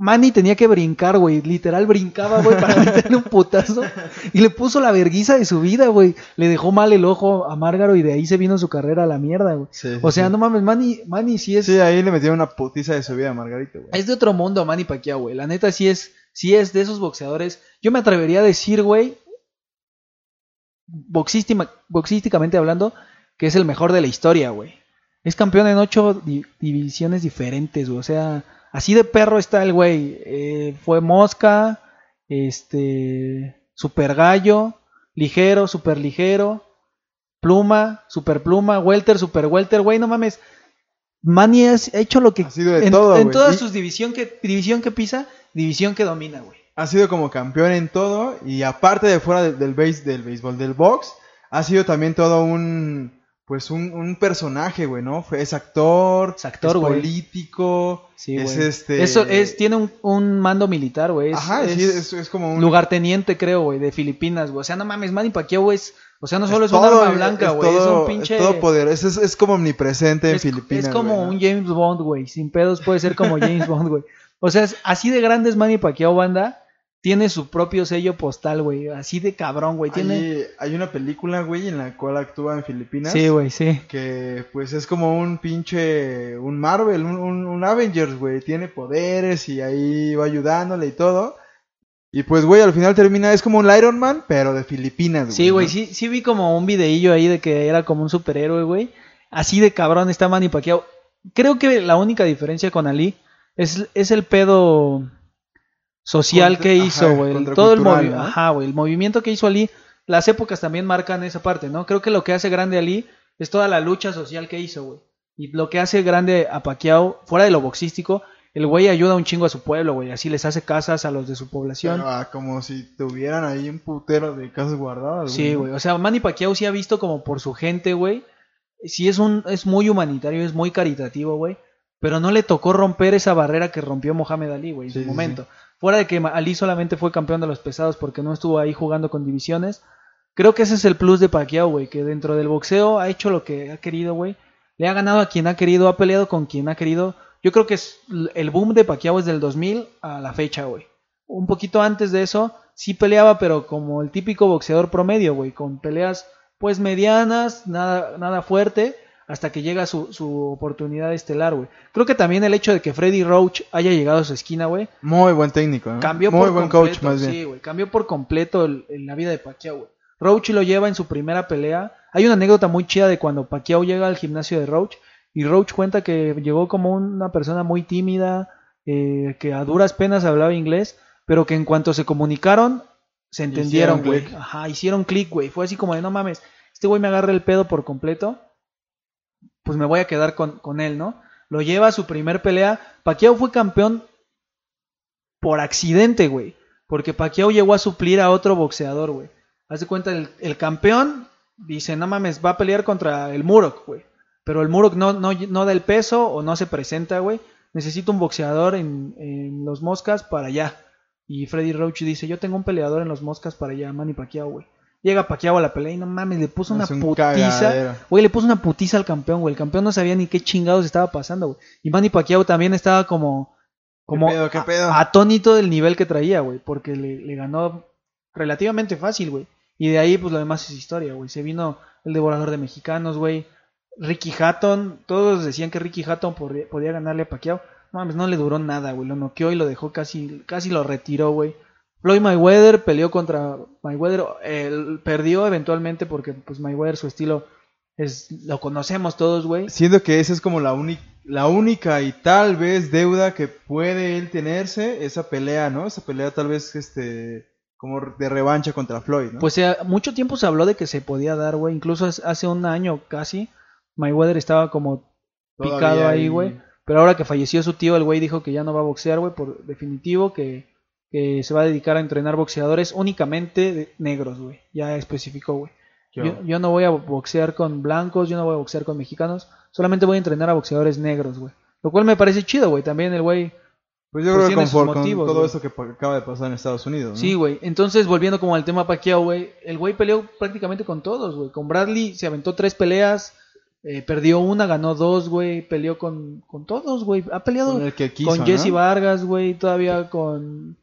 Manny tenía que brincar, güey. Literal brincaba, güey, para meterle un putazo. Y le puso la verguiza de su vida, güey. Le dejó mal el ojo a Márgaro y de ahí se vino su carrera a la mierda, güey. Sí, o sea, sí. no mames, Manny, Manny sí es. Sí, ahí le metieron una putiza de su vida a Margarito, güey. Es de otro mundo Manny Pacquiao, güey. La neta sí es, sí es de esos boxeadores. Yo me atrevería a decir, güey, boxístima- boxísticamente hablando, que es el mejor de la historia, güey. Es campeón en ocho di- divisiones diferentes, güey. O sea, así de perro está el güey. Eh, fue mosca, este, super gallo, ligero, super ligero, pluma, super pluma, welter, super welter, güey, no mames. Manny has hecho lo que Ha sido de en, todo, en Y- sus división que división que pisa, división que domina, güey. Ha sido como campeón en todo y aparte de fuera del, del, base, del béisbol, del box, ha sido también todo un, pues un, un personaje, güey, ¿no? Es actor, Es actor, es güey. político, Sí, es güey. este... Eso es tiene un, un mando militar, güey. Es, Ajá, es sí, es, es como un... lugarteniente, creo, güey, de Filipinas, güey. O sea, no mames, Manny Pacquiao, güey, es- o sea, no solo es, un todo, arma blanca, güey, es, un pinche Es todo poder, es, es, es como omnipresente en Filipinas. es como güey, ¿no? un James Bond, güey. Sin pedos puede ser como James Bond, güey. O sea, es así de grande es Manny Pacquiao, banda. Tiene su propio sello postal, güey. Así de cabrón, güey. Tiene... Hay, hay una película, güey, en la cual actúa en Filipinas. Sí, güey, sí. que pues es como un pinche, un Marvel, un, un, un Avengers, güey, tiene poderes y ahí va ayudándole y todo. Y pues, güey, al final termina, es como un Iron Man, pero de Filipinas, güey. Sí, güey, ¿no? sí, sí vi como un videillo ahí de que era como un superhéroe, güey. Así de cabrón está Manny Pacquiao. Creo que la única diferencia con Ali es, es el pedo social Contra- que hizo, güey. Todo el movimiento, ¿no? ajá, güey, el movimiento que hizo Ali. Las épocas también marcan esa parte, ¿no? Creo que lo que hace grande a Ali es toda la lucha social que hizo, güey. Y lo que hace grande a Pacquiao, fuera de lo boxístico, el güey ayuda un chingo a su pueblo, güey. Así les hace casas a los de su población. Pero, ah, como si tuvieran ahí un putero de casas guardadas, Sí, güey. O sea, Manny Pacquiao sí ha visto como por su gente, güey. Sí es un es muy humanitario, es muy caritativo, güey. Pero no le tocó romper esa barrera que rompió Mohamed Ali, güey, en Sí, su sí, momento. Fuera de que Ali solamente fue campeón de los pesados porque no estuvo ahí jugando con divisiones. Creo que ese es el plus de Pacquiao, güey, que dentro del boxeo ha hecho lo que ha querido, güey. Le ha ganado a quien ha querido, ha peleado con quien ha querido. Yo creo que es el boom de Pacquiao es del 2000 a la fecha, güey. Un poquito antes de eso, sí peleaba, pero como el típico boxeador promedio, güey, con peleas pues medianas, nada, nada fuerte, hasta que llega su, su oportunidad estelar, güey. Creo que también el hecho de que Freddy Roach haya llegado a su esquina, güey, Muy buen técnico, ¿no? cambió Muy por buen completo, coach, más bien. Sí, güey, cambió por completo el- el- la vida de Pacquiao, güey. Roach lo lleva en su primera pelea. Hay una anécdota muy chida de cuando Pacquiao llega al gimnasio de Roach y Roach cuenta que llegó como una persona muy tímida, eh, que a duras penas hablaba inglés, pero que en cuanto se comunicaron, se entendieron, güey. Ajá, hicieron clic, güey. Fue así como de, no mames, este güey me agarra el pedo por completo, pues me voy a quedar con, con él, ¿no? Lo lleva a su primer pelea. Pacquiao fue campeón por accidente, güey. Porque Pacquiao llegó a suplir a otro boxeador, güey. Haz de cuenta, el, el campeón dice, no mames, va a pelear contra el Murok, güey. Pero el Murok no, no, no da el peso o no se presenta, güey. Necesito un boxeador en, en los moscas para allá. Y Freddy Roach dice, yo tengo un peleador en los moscas para allá, Manny Pacquiao, güey. Llega Pacquiao a la pelea y no mames, le puso una un putiza. cagadero. Güey, le puso una putiza al campeón, güey. El campeón no sabía ni qué chingados estaba pasando, güey. Y Manny Pacquiao también estaba como... como pedo, qué a- pedo? atónito del nivel que traía, güey. Porque le, le ganó relativamente fácil, güey. Y de ahí, pues lo demás es historia, güey. Se vino el devorador de mexicanos, güey. Ricky Hatton. Todos decían que Ricky Hatton podía ganarle a Pacquiao. No mames, no le duró nada, güey. Lo noqueó y lo dejó casi, casi lo retiró, güey. Floyd Mayweather peleó contra Mayweather. Él perdió eventualmente porque, pues, Mayweather, su estilo es lo conocemos todos, güey. Siendo que esa es como la, uni- la única y tal vez deuda que puede él tenerse, esa pelea, ¿no? Esa pelea tal vez este como de revancha contra Floyd, ¿no? Pues eh, mucho tiempo se habló de que se podía dar, güey. Incluso hace un año casi, Mayweather estaba como picado ahí, güey. Pero ahora que falleció su tío, el güey dijo que ya no va a boxear, güey, por definitivo, que, que se va a dedicar a entrenar boxeadores únicamente de- negros, güey. Ya especificó, güey. Yo- Yo, yo no voy a boxear con blancos, yo no voy a boxear con mexicanos, solamente voy a entrenar a boxeadores negros, güey. Lo cual me parece chido, güey. También el güey Pues yo Pues creo que tiene con, motivos, todo esto que acaba de pasar en Estados Unidos, ¿no? Sí, güey. Entonces, volviendo como al tema Pacquiao, güey, el güey peleó prácticamente con todos, güey. Con Bradley se aventó tres peleas, Eh, perdió una, ganó dos, güey. Peleó con, con todos, güey. Ha peleado Con con, el que quiso, Jesse ¿no? Vargas, güey. Todavía con,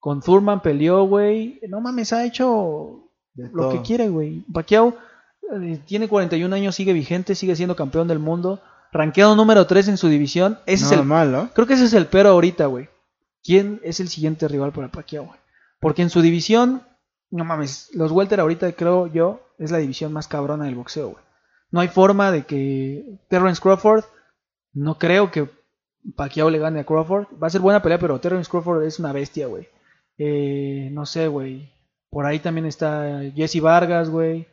con Thurman peleó, güey. No mames, ha hecho De lo que quiere, güey. Pacquiao eh, tiene 41 años, sigue vigente, sigue siendo campeón del mundo. Ranqueado número 3 en su división. Ese es el ¿no? Creo que ese es el pero ahorita, güey. ¿Quién es el siguiente rival para Pacquiao, güey? Porque en su división, no mames, los welter ahorita creo yo es la división más cabrona del boxeo, güey. No hay forma de que Terrence Crawford, no creo que Pacquiao le gane a Crawford. Va a ser buena pelea, pero Terrence Crawford es una bestia, güey. Eh, no sé, güey. Por ahí también está Jesse Vargas, güey.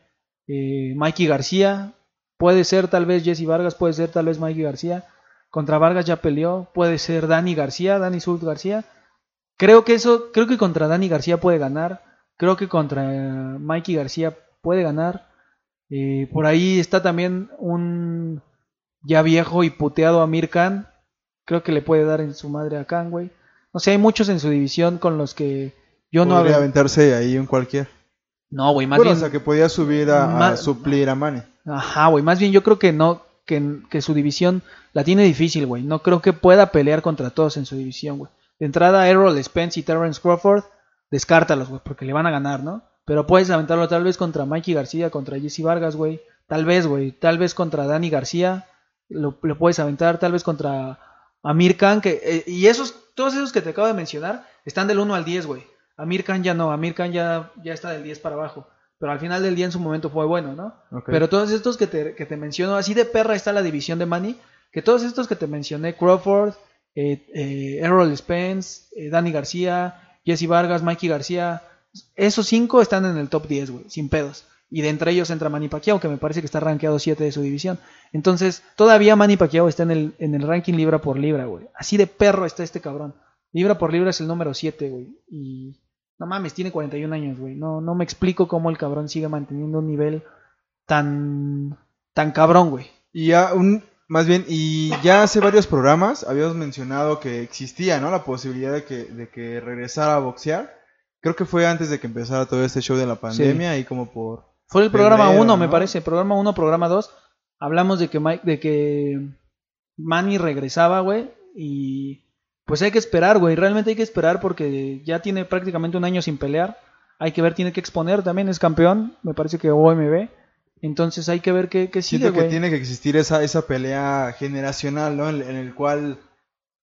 Eh, Mikey García. Puede ser tal vez Jesse Vargas, puede ser tal vez Mikey García. Contra Vargas ya peleó. Puede ser Dani García, Dani Sult García. Creo que eso, creo que contra Dani García puede ganar. Creo que contra Mikey García puede ganar. Eh, por ahí está también un ya viejo y puteado Amir Khan. Creo que le puede dar en su madre a Khan, güey. No sé, hay muchos en su división con los que yo no había- aventarse ahí un cualquier. No, güey, más bueno, bien. o sea, que podía subir a, suplir a Manny. Ajá, güey. Más bien yo creo que no, que, que su división la tiene difícil, güey. No creo que pueda pelear contra todos en su división, güey. De entrada, Errol Spence y Terrence Crawford, descártalos, güey, porque le van a ganar, ¿no? Pero puedes aventarlo tal vez contra Mikey García, contra Jesse Vargas, güey. Tal vez, güey. Tal vez contra Dani García. Lo, lo puedes aventar. Tal vez contra Amir Khan. Que, eh, y esos, todos esos que te acabo de mencionar están del 1 al 10, güey. Amir Khan ya no. Amir Khan ya, ya está del 10 para abajo. Pero al final del día en su momento fue bueno, ¿no? Pero todos estos que te, que te menciono, así de perra está la división de Manny, que todos estos que te mencioné, Crawford, eh, eh, Errol Spence, eh, Danny García, Jesse Vargas, Mikey García, esos cinco están en el top 10, güey, sin pedos. Y de entre ellos entra Manny Pacquiao, que me parece que está rankeado 7 de su división. Entonces, todavía Manny Pacquiao está en el, en el ranking libra por libra, güey. Así de perro está este cabrón. Libra por libra es el número 7, güey. Y no mames, tiene 41 años, güey. No, no me explico cómo el cabrón sigue manteniendo un nivel tan, tan cabrón, güey. Y ya un, más bien, y ya hace varios programas habíamos mencionado que existía, ¿no? La posibilidad de que, de que regresara a boxear. Creo que fue antes de que empezara todo este show de la pandemia y como por... Fue el programa Febrero, 1, me parece. Programa 1, programa 2. Hablamos de que, Mike, de que Manny regresaba, güey. Y pues hay que esperar, güey. Realmente hay que esperar porque ya tiene prácticamente un año sin pelear. Hay que ver, tiene que exponer. También es campeón. Me parece que OMB. Entonces hay que ver qué, qué sigue, Siento que tiene que existir esa, esa pelea generacional, ¿no? En, en el cual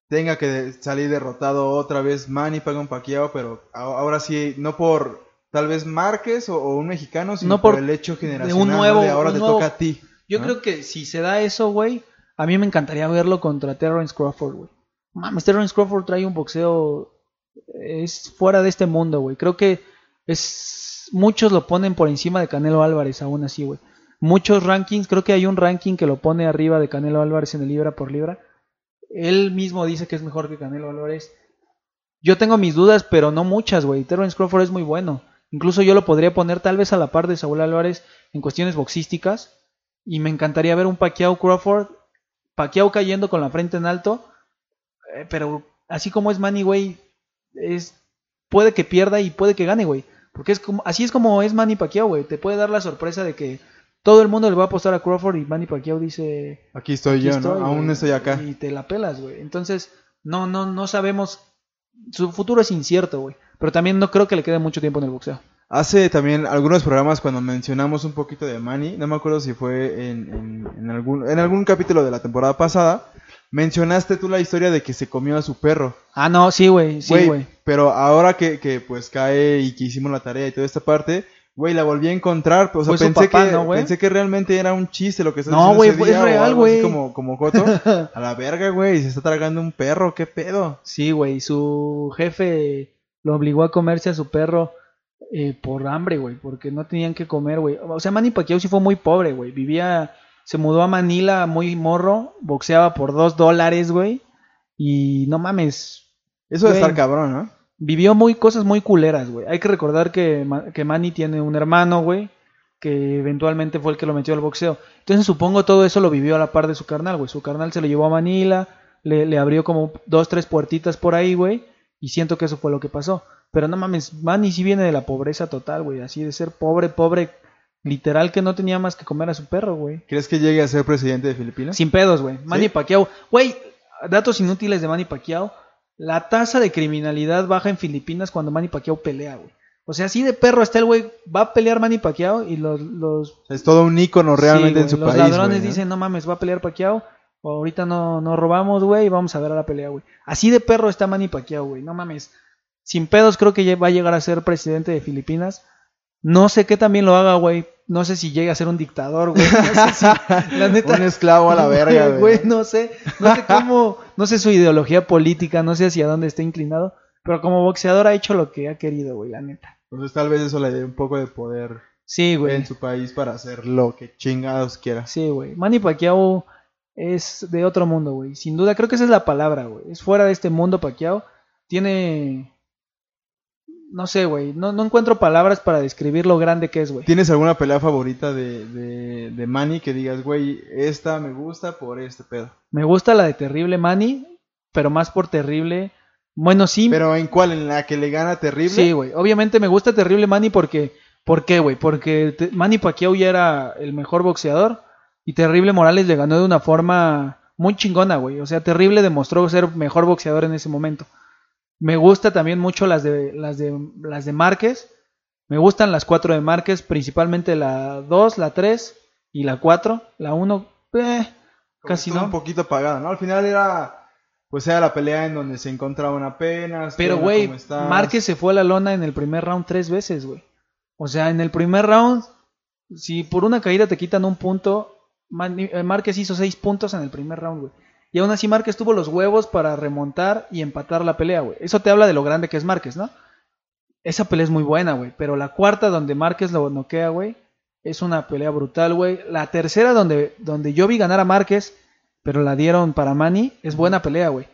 tenga que salir derrotado otra vez Manny Pagan Pacquiao, pero ahora sí, no por tal vez Márquez o, o un mexicano, sino No por, por- el hecho de generacional. un ¿no? nuevo- de ahora un te nuevo- toca a ti. Yo ¿no? creo que si se da eso, güey, a mí me encantaría verlo contra Terrence Crawford, güey. Mames, Terrence Crawford trae un boxeo es fuera de este mundo, güey. Creo que es muchos lo ponen por encima de Canelo Álvarez aún así, güey. Muchos rankings, creo que hay un ranking que lo pone arriba de Canelo Álvarez en el libra por libra. Él mismo dice que es mejor que Canelo Álvarez. Yo tengo mis dudas, pero no muchas, güey. Terrence Crawford es muy bueno. Incluso yo lo podría poner tal vez a la par de Saúl Álvarez en cuestiones boxísticas. Y me encantaría ver un Pacquiao Crawford. Pacquiao cayendo con la frente en alto. Eh, pero así como es Manny, güey, es puede que pierda y puede que gane, güey. Porque es como así es como es Manny Pacquiao, güey. Te puede dar la sorpresa de que todo el mundo le va a apostar a Crawford y Manny Pacquiao dice, Aquí estoy "Aquí yo, estoy, ¿no? Aún güey", estoy acá. Y te la pelas, güey. Entonces, no no no sabemos su futuro es incierto, güey. Pero también no creo que le quede mucho tiempo en el boxeo. Hace también algunos programas cuando mencionamos un poquito de Manny, no me acuerdo si fue en, en- en algún, en algún capítulo de la temporada pasada, mencionaste tú la historia de que se comió a su perro. Ah, no, sí, güey, sí, Güey, güey. pero ahora que, que, pues cae y que hicimos la tarea y toda esta parte, güey, la volví a encontrar, pues, o sea, Fue su pensé, papá, que, ¿no, güey? pensé que realmente era un chiste lo que estás No, diciendo güey, fue- día, es real, güey. como, como Joto. A la verga, güey, se está tragando un perro, qué pedo. Sí, güey, su jefe lo obligó a comerse a su perro eh, por hambre, güey, porque no tenían que comer, güey. O sea, Manny Pacquiao sí fue muy pobre, güey. Vivía, se mudó a Manila muy morro, boxeaba por dos dólares, güey. Y no mames, Eso de estar cabrón, ¿no? vivió muy cosas muy culeras, güey. Hay que recordar que, que Manny tiene un hermano, güey, que eventualmente fue el que lo metió al boxeo. Entonces supongo todo eso lo vivió a la par de su carnal, güey. Su carnal se lo llevó a Manila, le, le abrió como dos, tres puertitas por ahí, güey. Y siento que eso fue lo que pasó. Pero no mames, Manny sí viene de la pobreza total, güey. Así de ser pobre, pobre, Literal que no tenía más que comer a su perro, güey. ¿Crees que llegue a ser presidente de Filipinas? Sin pedos, güey. Manny Pacquiao. Güey, datos inútiles de Manny Pacquiao. La tasa de criminalidad baja en Filipinas cuando Manny Pacquiao pelea, güey. O sea, así de perro está el güey. Va a pelear Manny Pacquiao y los... los es todo un ícono realmente en su los país. Los ladrones dicen, no mames, va a pelear Pacquiao. O ahorita no, no robamos, güey, y vamos a ver a la pelea, güey. Así de perro está Manny Pacquiao, güey. No mames. Sin pedos creo que va a llegar a ser presidente de Filipinas. No sé qué también lo haga, güey. No sé si llegue a ser un dictador, güey. No sé si, la neta, un esclavo a la verga, güey. güey. No sé, no sé cómo, no sé su ideología política, no sé hacia dónde está inclinado. Pero como boxeador ha hecho lo que ha querido, güey, la neta. Entonces tal vez eso le dé un poco de poder Sí, güey. en su país para hacer lo que chingados quiera. Sí, güey. Manny Pacquiao es de otro mundo, güey. Sin duda, creo que esa es la palabra, güey. Es fuera de este mundo Pacquiao. Tiene... No sé, güey. No, no encuentro palabras para describir lo grande que es, güey. ¿Tienes alguna pelea favorita de, de, de Manny que digas, güey, esta me gusta por este pedo? Me gusta la de Terrible Manny, pero más por Terrible... Bueno, sí. ¿Pero en cuál? ¿En la que le gana Terrible? Sí, güey. Obviamente me gusta Terrible Manny porque... ¿Por qué, güey? Porque te- Manny Pacquiao ya era el mejor boxeador y Terrible Morales le ganó de una forma muy chingona, güey. O sea, Terrible demostró ser mejor boxeador en ese momento. Me gusta también mucho las de las de las de Márquez. Me gustan las cuatro de Márquez, principalmente la 2, la 3 y la 4. La 1, eh, casi no. un poquito apagada, ¿no? Al final era, pues era la pelea en donde se encontraban apenas. Pero, güey. Márquez se fue a la lona en el primer round tres veces, güey. O sea, en el primer round, si por una caída te quitan un punto, Márquez hizo seis puntos en el primer round, güey. Y aún así Márquez tuvo los huevos para remontar y empatar la pelea, güey. Eso te habla de lo grande que es Márquez, ¿no? Esa pelea es muy buena, güey. Pero la cuarta donde Márquez lo noquea, güey, es una pelea brutal, güey. La tercera donde, donde yo vi ganar a Márquez, pero la dieron para Manny, es buena pelea, güey.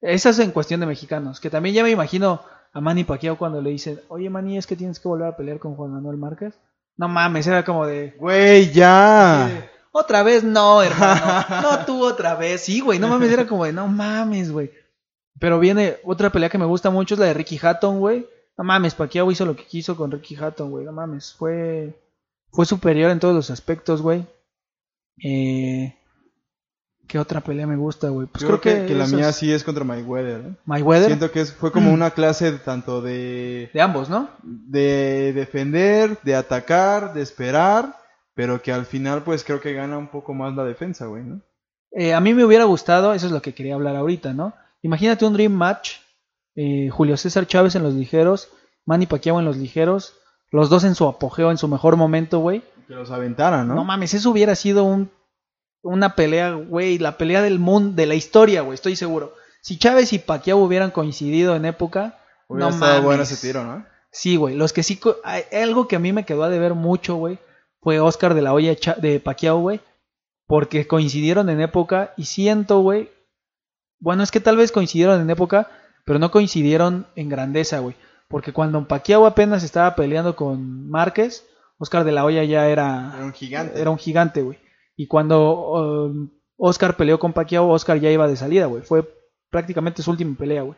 Esa es en cuestión de mexicanos. Que también ya me imagino a Manny Pacquiao cuando le dicen, oye Manny, es que tienes que volver a pelear con Juan Manuel Márquez. No mames, era como de... Güey, ya. eh, Otra vez no, hermano. No tú otra vez. Sí, güey, no mames, era como de, no mames, güey. Pero viene otra pelea que me gusta mucho, es la de Ricky Hatton, güey. No mames, Pacquiao hizo lo que quiso con Ricky Hatton, güey. No mames, fue, fue superior en todos los aspectos, güey. Eh, ¿Qué otra pelea me gusta, güey? Pues Yo creo que, que la mía sí es contra Mayweather. ¿eh? Mayweather. Siento que es- fue como una clase de, tanto de, De ambos, ¿no? de defender, de atacar, de esperar, pero que al final pues creo que gana un poco más la defensa, güey, ¿no? Eh, a mí me hubiera gustado, eso es lo que quería hablar ahorita, ¿no? Imagínate un Dream Match, eh, Julio César Chávez en los ligeros, Manny Pacquiao en los ligeros, los dos en su apogeo, en su mejor momento, güey. Que los aventaran, ¿no? ¿no? mames, eso hubiera sido un, una pelea, güey, la pelea del mundo, de la historia, güey, estoy seguro. Si Chávez y Pacquiao hubieran coincidido en época, Hubiera no estado mames. bueno ese tiro, ¿no? Sí, güey. Los que sí. Algo que a mí me quedó a deber mucho, güey. Fue Oscar de la Hoya de Pacquiao, güey. Porque coincidieron en época. Y siento, güey. Bueno, es que tal vez coincidieron en época. Pero no coincidieron en grandeza, güey. Porque cuando Pacquiao apenas estaba peleando con Márquez. Oscar de la Hoya ya era. Era un gigante. Era un gigante, güey. Y cuando um, Oscar peleó con Pacquiao, Oscar ya iba de salida, güey. Fue prácticamente su última pelea, güey.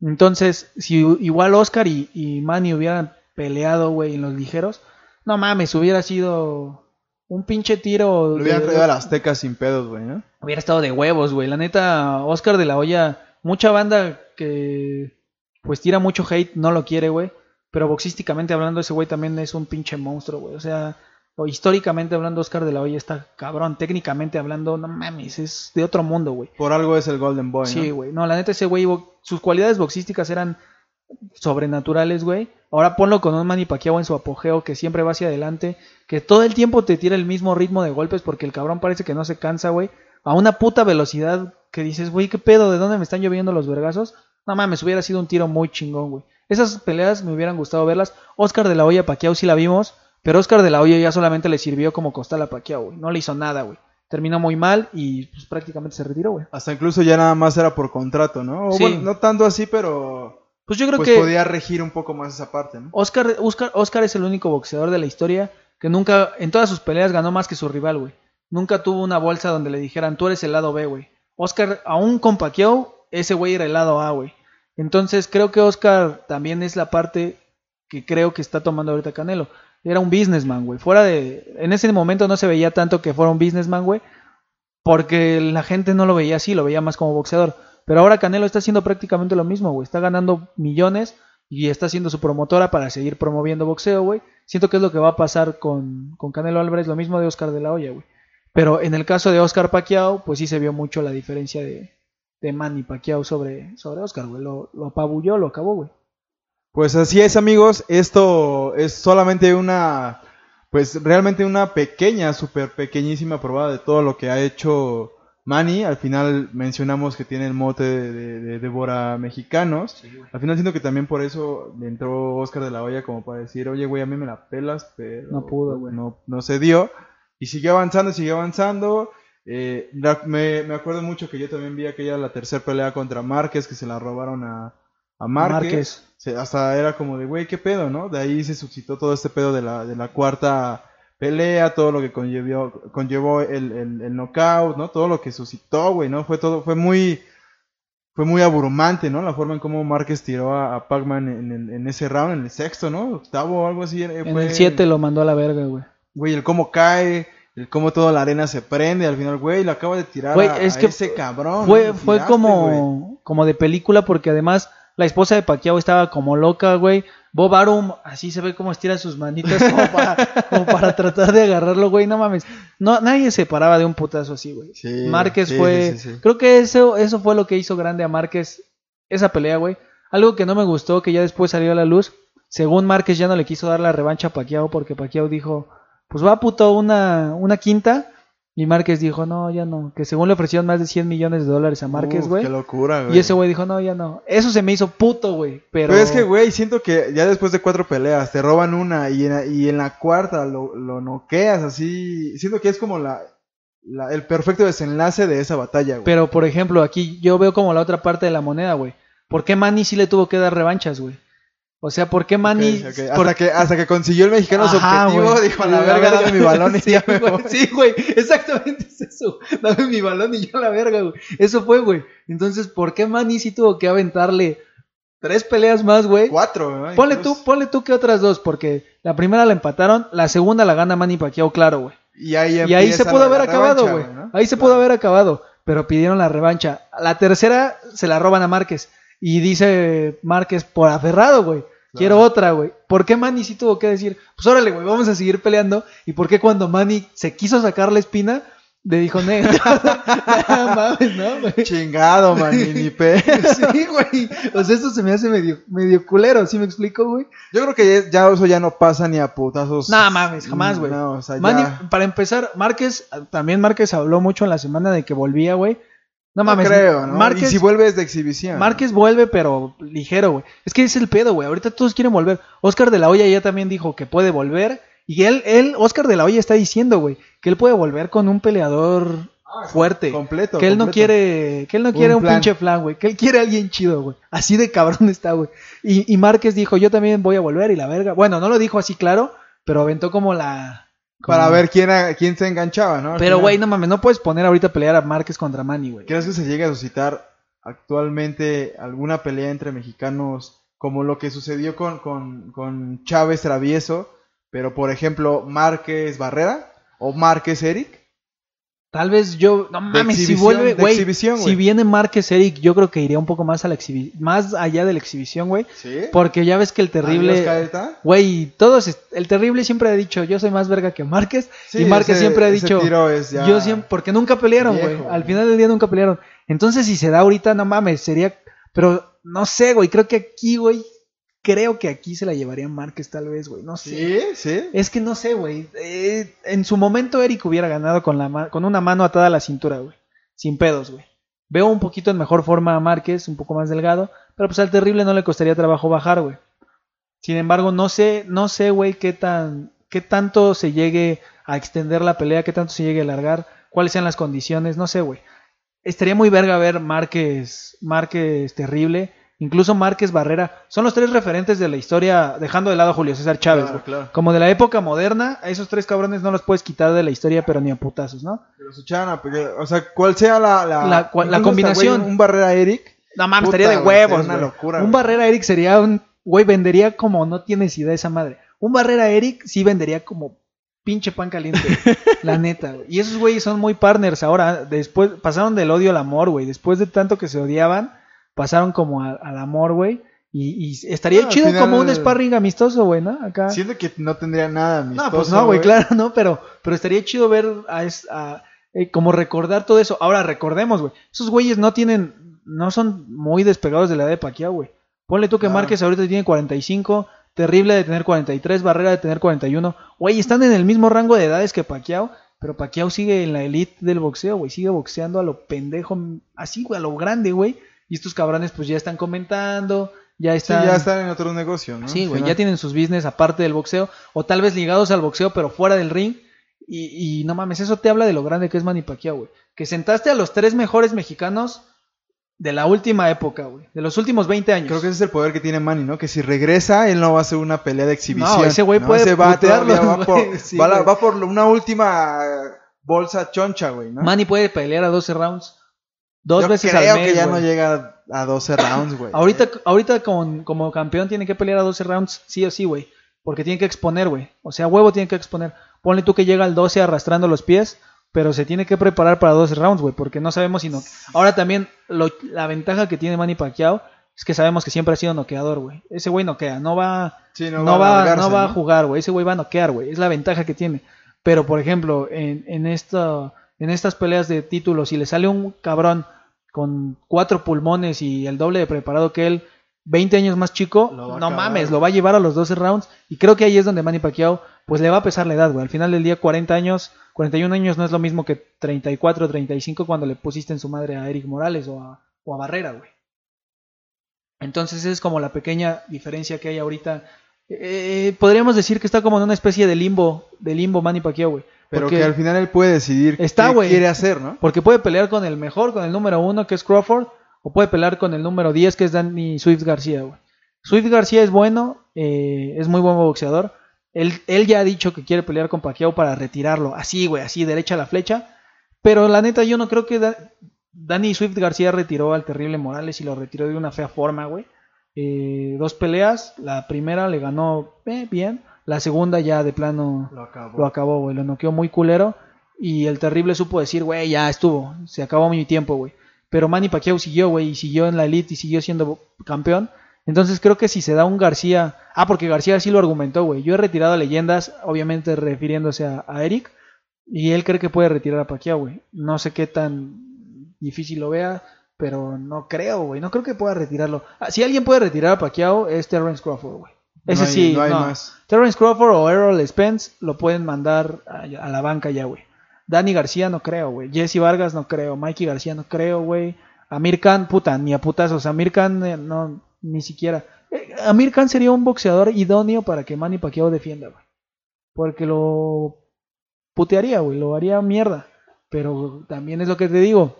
Entonces, si igual Oscar y, y Manny hubieran peleado, güey, en los ligeros, no mames, hubiera sido un pinche tiro. Lo hubieran traído a la Azteca sin pedos, güey, ¿no? Hubiera estado de huevos, güey. La neta, Oscar de la Hoya, mucha banda que pues tira mucho hate, no lo quiere, güey. Pero boxísticamente hablando, ese güey también es un pinche monstruo, güey. O sea, o históricamente hablando, Oscar de la Hoya está cabrón. Técnicamente hablando, no mames, es de otro mundo, güey. Por algo es el Golden Boy, Sí, ¿no? güey. No, la neta, ese güey, sus cualidades boxísticas eran sobrenaturales, güey. Ahora ponlo con un Manny Pacquiao en su apogeo, que siempre va hacia adelante, que todo el tiempo te tira el mismo ritmo de golpes, porque el cabrón parece que no se cansa, güey. A una puta velocidad que dices, güey, ¿qué pedo? ¿De dónde me están lloviendo los vergazos? No mames, hubiera sido un tiro muy chingón, güey. Esas peleas me hubieran gustado verlas. Oscar de la Hoya Pacquiao sí la vimos, pero Oscar de la Hoya ya solamente le sirvió como costal a Pacquiao, güey. No le hizo nada, güey. Terminó muy mal y pues, prácticamente se retiró, güey. Hasta incluso ya nada más era por contrato, ¿no? O Sí. bueno, no tanto así, pero Pues yo creo pues que podía regir un poco más esa parte, ¿no? Oscar, Oscar, Oscar es el único boxeador de la historia que nunca, en todas sus peleas ganó más que su rival, güey. Nunca tuvo una bolsa donde le dijeran, tú eres el lado B, güey. Oscar, aún con Pacquiao, ese güey era el lado A, güey. Entonces creo que Oscar también es la parte que creo que está tomando ahorita Canelo. era un businessman, güey. Fuera de. En ese momento no se veía tanto que fuera un businessman, güey. Porque la gente no lo veía así, lo veía más como boxeador. Pero ahora Canelo está haciendo prácticamente lo mismo, güey. Está ganando millones y está haciendo su promotora para seguir promoviendo boxeo, güey. Siento que es lo que va a pasar con, con Canelo Álvarez, lo mismo de Oscar de la Hoya, güey. Pero en el caso de Oscar Pacquiao, pues sí se vio mucho la diferencia de, de Manny Pacquiao sobre, sobre Oscar, güey. Lo, lo apabulló, lo acabó, güey. Pues así es, amigos. Esto es solamente una, pues realmente una pequeña, súper pequeñísima probada de todo lo que ha hecho Manny. Al final mencionamos que tiene el mote de, de, de Débora Mexicanos. Al final siento que también por eso le entró Oscar de la Hoya como para decir, oye, güey, a mí me la pelas, pero No pudo, güey. no, no se dio. Y siguió avanzando, siguió avanzando. Eh, la- me, me acuerdo mucho que yo también vi aquella la tercera pelea contra Márquez, que se la robaron a, a Márquez. Márquez. Se- hasta era como de, güey, ¿qué pedo, no? De ahí se suscitó todo este pedo de la, de la cuarta pelea, todo lo que conllevó, conllevó el, el, el knockout, ¿no? Todo lo que suscitó, güey, ¿no? Fue todo, fue muy, fue muy abrumante, ¿no? La forma en cómo Márquez tiró a, a Pac-Man en, el- en ese round, en el sexto, ¿no? Octavo o algo así. eh, En fue- el 7 lo mandó a la verga, güey. Güey, el cómo cae, el cómo toda la arena se prende, al final, güey, lo acaba de tirar Güey, a, es a que ese cabrón. Fue, fue tiraste, güey. como, como de película porque además la esposa de Pacquiao estaba como loca, güey. Bob Arum, así se ve como estira sus manitas como para, como para tratar de agarrarlo, güey. No mames. No, nadie se paraba de un putazo así, güey. Sí, Márquez sí, fue... sí. Creo que eso, eso fue lo que hizo grande a Márquez esa pelea, güey. Algo que no me gustó, que ya después salió a la luz. Según Márquez ya no le quiso dar la revancha a Pacquiao porque Pacquiao dijo, pues va puto una, una quinta. Y Márquez dijo, no, ya no. Que según le ofrecieron más de 100 millones de dólares a Márquez, güey. Qué locura, güey. Y ese güey dijo, no, ya no. Eso se me hizo puto, güey. Pero... Pero es que, güey, siento que ya después de cuatro peleas te roban una y en, y en la cuarta lo, lo noqueas así. Siento que es como la, la- el perfecto desenlace de esa batalla, güey. Pero, por ejemplo, aquí yo veo como la otra parte de la moneda, güey. ¿Por qué Manny sí le tuvo que dar revanchas, güey? O sea, ¿por qué Manny... Por- Hasta, que, hasta que consiguió el mexicano su objetivo, dijo a la verga, dame mi balón y Sí, ya me voy". Sí, güey, exactamente es eso. Dame mi balón y yo a la verga, güey. Eso fue, güey. Entonces, ¿por qué Manny sí tuvo que aventarle tres peleas más, güey? Cuatro, ¿no? Ponle Incluso. tú, ponle tú que otras dos, porque la primera la empataron, la segunda la gana Manny Pacquiao, claro, güey. Y ahí, Y ahí se pudo haber acabado, güey. ¿no? Ahí se pudo haber acabado, pero pidieron la revancha. La tercera se la roban a Márquez y dice Márquez por aferrado, güey. Quiero otra, güey. ¿Por qué Manny sí tuvo que decir, pues órale, güey, vamos a seguir peleando? ¿Y por qué cuando Manny se quiso sacar la espina, le dijo, ne, mames, no, güey? Chingado, man, ni, pe- Sí, güey. O sea, esto se me hace medio, medio culero, ¿sí me explico, güey? Yo creo que ya, eso ya no pasa ni a putazos. No mames, jamás, güey. No, o sea, Manny, ya- para empezar, Márquez, también Márquez habló mucho en la semana de que volvía, güey. No No mames, creo, ¿no? Márquez, y si vuelves de exhibición. Márquez vuelve, pero ligero, güey. Es que es el pedo, güey. Ahorita todos quieren volver. Oscar de la Hoya ya también dijo que puede volver. Y él, él, Oscar de la Hoya está diciendo, güey, que él puede volver con un peleador fuerte. completo. que él no quiere, que él no Un quiere un plan. pinche flan, güey. Que él quiere a alguien chido, güey. Así de cabrón está, güey. Y, y Márquez dijo, yo también voy a volver y la verga. Bueno, no lo dijo así claro, pero aventó como la... Para ver quién, a- quién se enganchaba, ¿no? Al Pero, güey, no mames, no puedes poner ahorita a pelear a Márquez contra Manny, güey. ¿Crees que se llegue a suscitar actualmente alguna pelea entre mexicanos como lo que sucedió con, con, con Chávez Travieso? Pero, por ejemplo, Márquez Barrera o Márquez Eric. Tal vez yo, no mames, si vuelve, güey, si viene Márquez Eric, yo creo que iría un poco más a la exhibición, más allá de la exhibición, güey, Sí. porque ya ves que el terrible, güey, todos, el terrible siempre ha dicho, yo soy más verga que Márquez, Sí, y Márquez ese- siempre ha dicho, yo siempre, porque nunca pelearon, güey, al final del día nunca pelearon, entonces si se da ahorita, no mames, sería, pero no sé, güey, creo que aquí, güey, creo que aquí se la llevaría Márquez tal vez, güey, no sé. Sí, sí. Es que no sé, güey. Eh, en su momento Eric hubiera ganado con, la con una mano atada a la cintura, güey. Sin pedos, güey. Veo un poquito en mejor forma a Márquez, un poco más delgado. Pero pues al terrible no le costaría trabajo bajar, güey. Sin embargo, no sé, no sé, güey, qué tan, qué tanto se llegue a extender la pelea, qué tanto se llegue a alargar, cuáles sean las condiciones, no sé, güey. Estaría muy verga ver Márquez, Márquez terrible, incluso Márquez Barrera. Son los tres referentes de la historia, dejando de lado a Julio César Chávez, Claro. Como de la época moderna, a esos tres cabrones no los puedes quitar de la historia, pero ni a putazos, ¿no? Pero su chana, porque, o sea, cuál sea la, la, La- cual- la combinación. un Barrera Eric. No mames, estaría de huevos, una locura, Un. Barrera Eric sería un, güey, vendería como no tienes idea esa madre. Un Barrera Eric sí vendería como pinche pan caliente, la neta, güey. Y esos güeyes son muy partners ahora. Después pasaron del odio al amor, güey. Después de tanto que se odiaban, pasaron como a- al amor, güey. Y, y estaría Ah, chido final- como un sparring amistoso, güey, ¿no? Acá. Siento que no tendría nada amistoso. No, pues no, güey, claro, no, pero, pero estaría chido ver a, a- eh, como recordar todo eso. Ahora recordemos, güey, esos güeyes no tienen, no son muy despegados de la edad de Pacquiao, güey. Ponle tú que. Márquez ahorita tiene 45, Terrible de tener 43, Barrera de tener 41. Güey, están en el mismo rango de edades que Pacquiao, pero Pacquiao sigue en la elite del boxeo, güey, sigue boxeando a lo pendejo, así, güey, a lo grande, güey. Y estos cabrones pues ya están comentando, ya Sí, están... ya están en otro negocio, ¿no? Sí, güey, ya tienen sus business aparte del boxeo, o tal vez ligados al boxeo, pero fuera del ring. Y, y no mames, eso te habla de lo grande que es Manny Pacquiao, güey. Que sentaste a los tres mejores mexicanos de la última época, güey. De los últimos 20 años. Creo que ese es el poder que tiene Manny, ¿no? Que si regresa, él no va a hacer una pelea de exhibición. No, ese güey puede Ese va, putearlo, por. Sí, va, la- va por una última bolsa choncha, güey, ¿no? Manny puede pelear a 12 rounds. Dos Yo veces creo al mes, que ya no llega a 12 rounds, güey. Ahorita, ahorita con, como campeón tiene que pelear a 12 rounds, sí o sí, güey. Porque tiene que exponer, güey. O sea, huevo tiene que exponer. Ponle tú que llega al 12 arrastrando los pies, pero se tiene que preparar para 12 rounds, güey. Porque no sabemos si no. Ahora también, lo- la ventaja que tiene Manny Pacquiao es que sabemos que siempre ha sido noqueador, güey. Ese güey noquea, no va, Sí, no, va, no va a jugar, güey. Ese güey va a noquear, güey. Es la ventaja que tiene. Pero, por ejemplo, en, en, esta, en estas peleas de títulos, si le sale un cabrón con cuatro pulmones y el doble de preparado que él, 20 años más chico, no acabar. mames, lo va a llevar a los 12 rounds. Y creo que ahí es donde Manny Pacquiao, pues le va a pesar la edad, güey. Al final del día, 40 años, 41 años no es lo mismo que 34, 35 cuando le pusiste en su madre a Eric Morales o a, o a Barrera, güey. Entonces es como la pequeña diferencia que hay ahorita. Eh, podríamos decir que está como en una especie de limbo, de limbo Manny Pacquiao, güey. Pero Porque- que al final él puede decidir Está, qué quiere hacer, ¿no? Porque puede pelear con el mejor, con el número uno, que es Crawford, o puede pelear con el número 10, que es Danny Swift García, güey. Swift García es bueno, eh, es muy buen boxeador. Él, él ya ha dicho que quiere pelear con Pacquiao para retirarlo. Así, güey, así, derecha a la flecha. Pero la neta, yo no creo que Da- Danny Swift García retiró al terrible Morales y lo retiró de una fea forma, güey. Eh, dos peleas, la primera le ganó eh, bien, la segunda ya de plano Lo acabó. lo acabó, güey. Lo noqueó muy culero. Y el terrible supo decir, güey, ya estuvo. Se acabó mi tiempo, güey. Pero Manny Pacquiao siguió, güey. Y siguió en la elite y siguió siendo campeón. Entonces creo que si se da un García... Ah, porque García sí lo argumentó, güey. Yo he retirado leyendas, obviamente refiriéndose a, a Eric. Y él cree que puede retirar a Pacquiao, güey. No sé qué tan difícil lo vea. Pero no creo, güey. No creo que pueda retirarlo. Ah, si alguien puede retirar a Pacquiao es Terrence Crawford, güey. Ese No hay- sí, no hay no. más. Terrence Crawford o Errol Spence lo pueden mandar a, a la banca ya, güey. Dani García no creo, güey. Jesse Vargas no creo. Mikey García no creo, güey. Amir Khan, puta, ni a putazos. Amir Khan, eh, no, ni siquiera. Eh, Amir Khan sería un boxeador idóneo para que Manny Pacquiao defienda, güey. Porque lo putearía, güey. Lo haría mierda. Pero también es lo que te digo.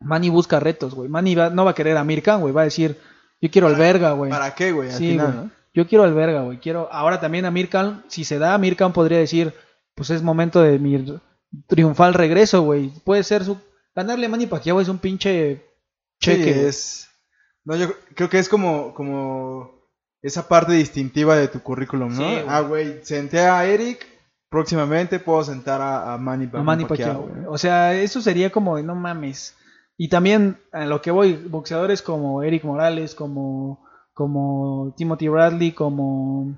Manny busca retos, güey. Manny va- no va a querer a Amir Khan, güey. Va a decir, yo quiero alberga, güey. ¿Para qué, güey? Al Sí, final. ¿no? Yo quiero alberga, güey. Quiero. Ahora también a Mirkan, si se da, Mirkan podría decir, pues es momento de mi triunfal regreso, güey. Puede ser su. Ganarle a Manny Pacquiao es un pinche cheque. Sí, es... No, yo creo que es como, como esa parte distintiva de tu currículum, ¿no? Sí, güey. ah, güey, senté a Eric, próximamente puedo sentar a, a Manny, a Manny Pacquiao, güey. O sea, eso sería como de no mames. Y también a lo que voy, boxeadores como Eric Morales, como, como Timothy Bradley, como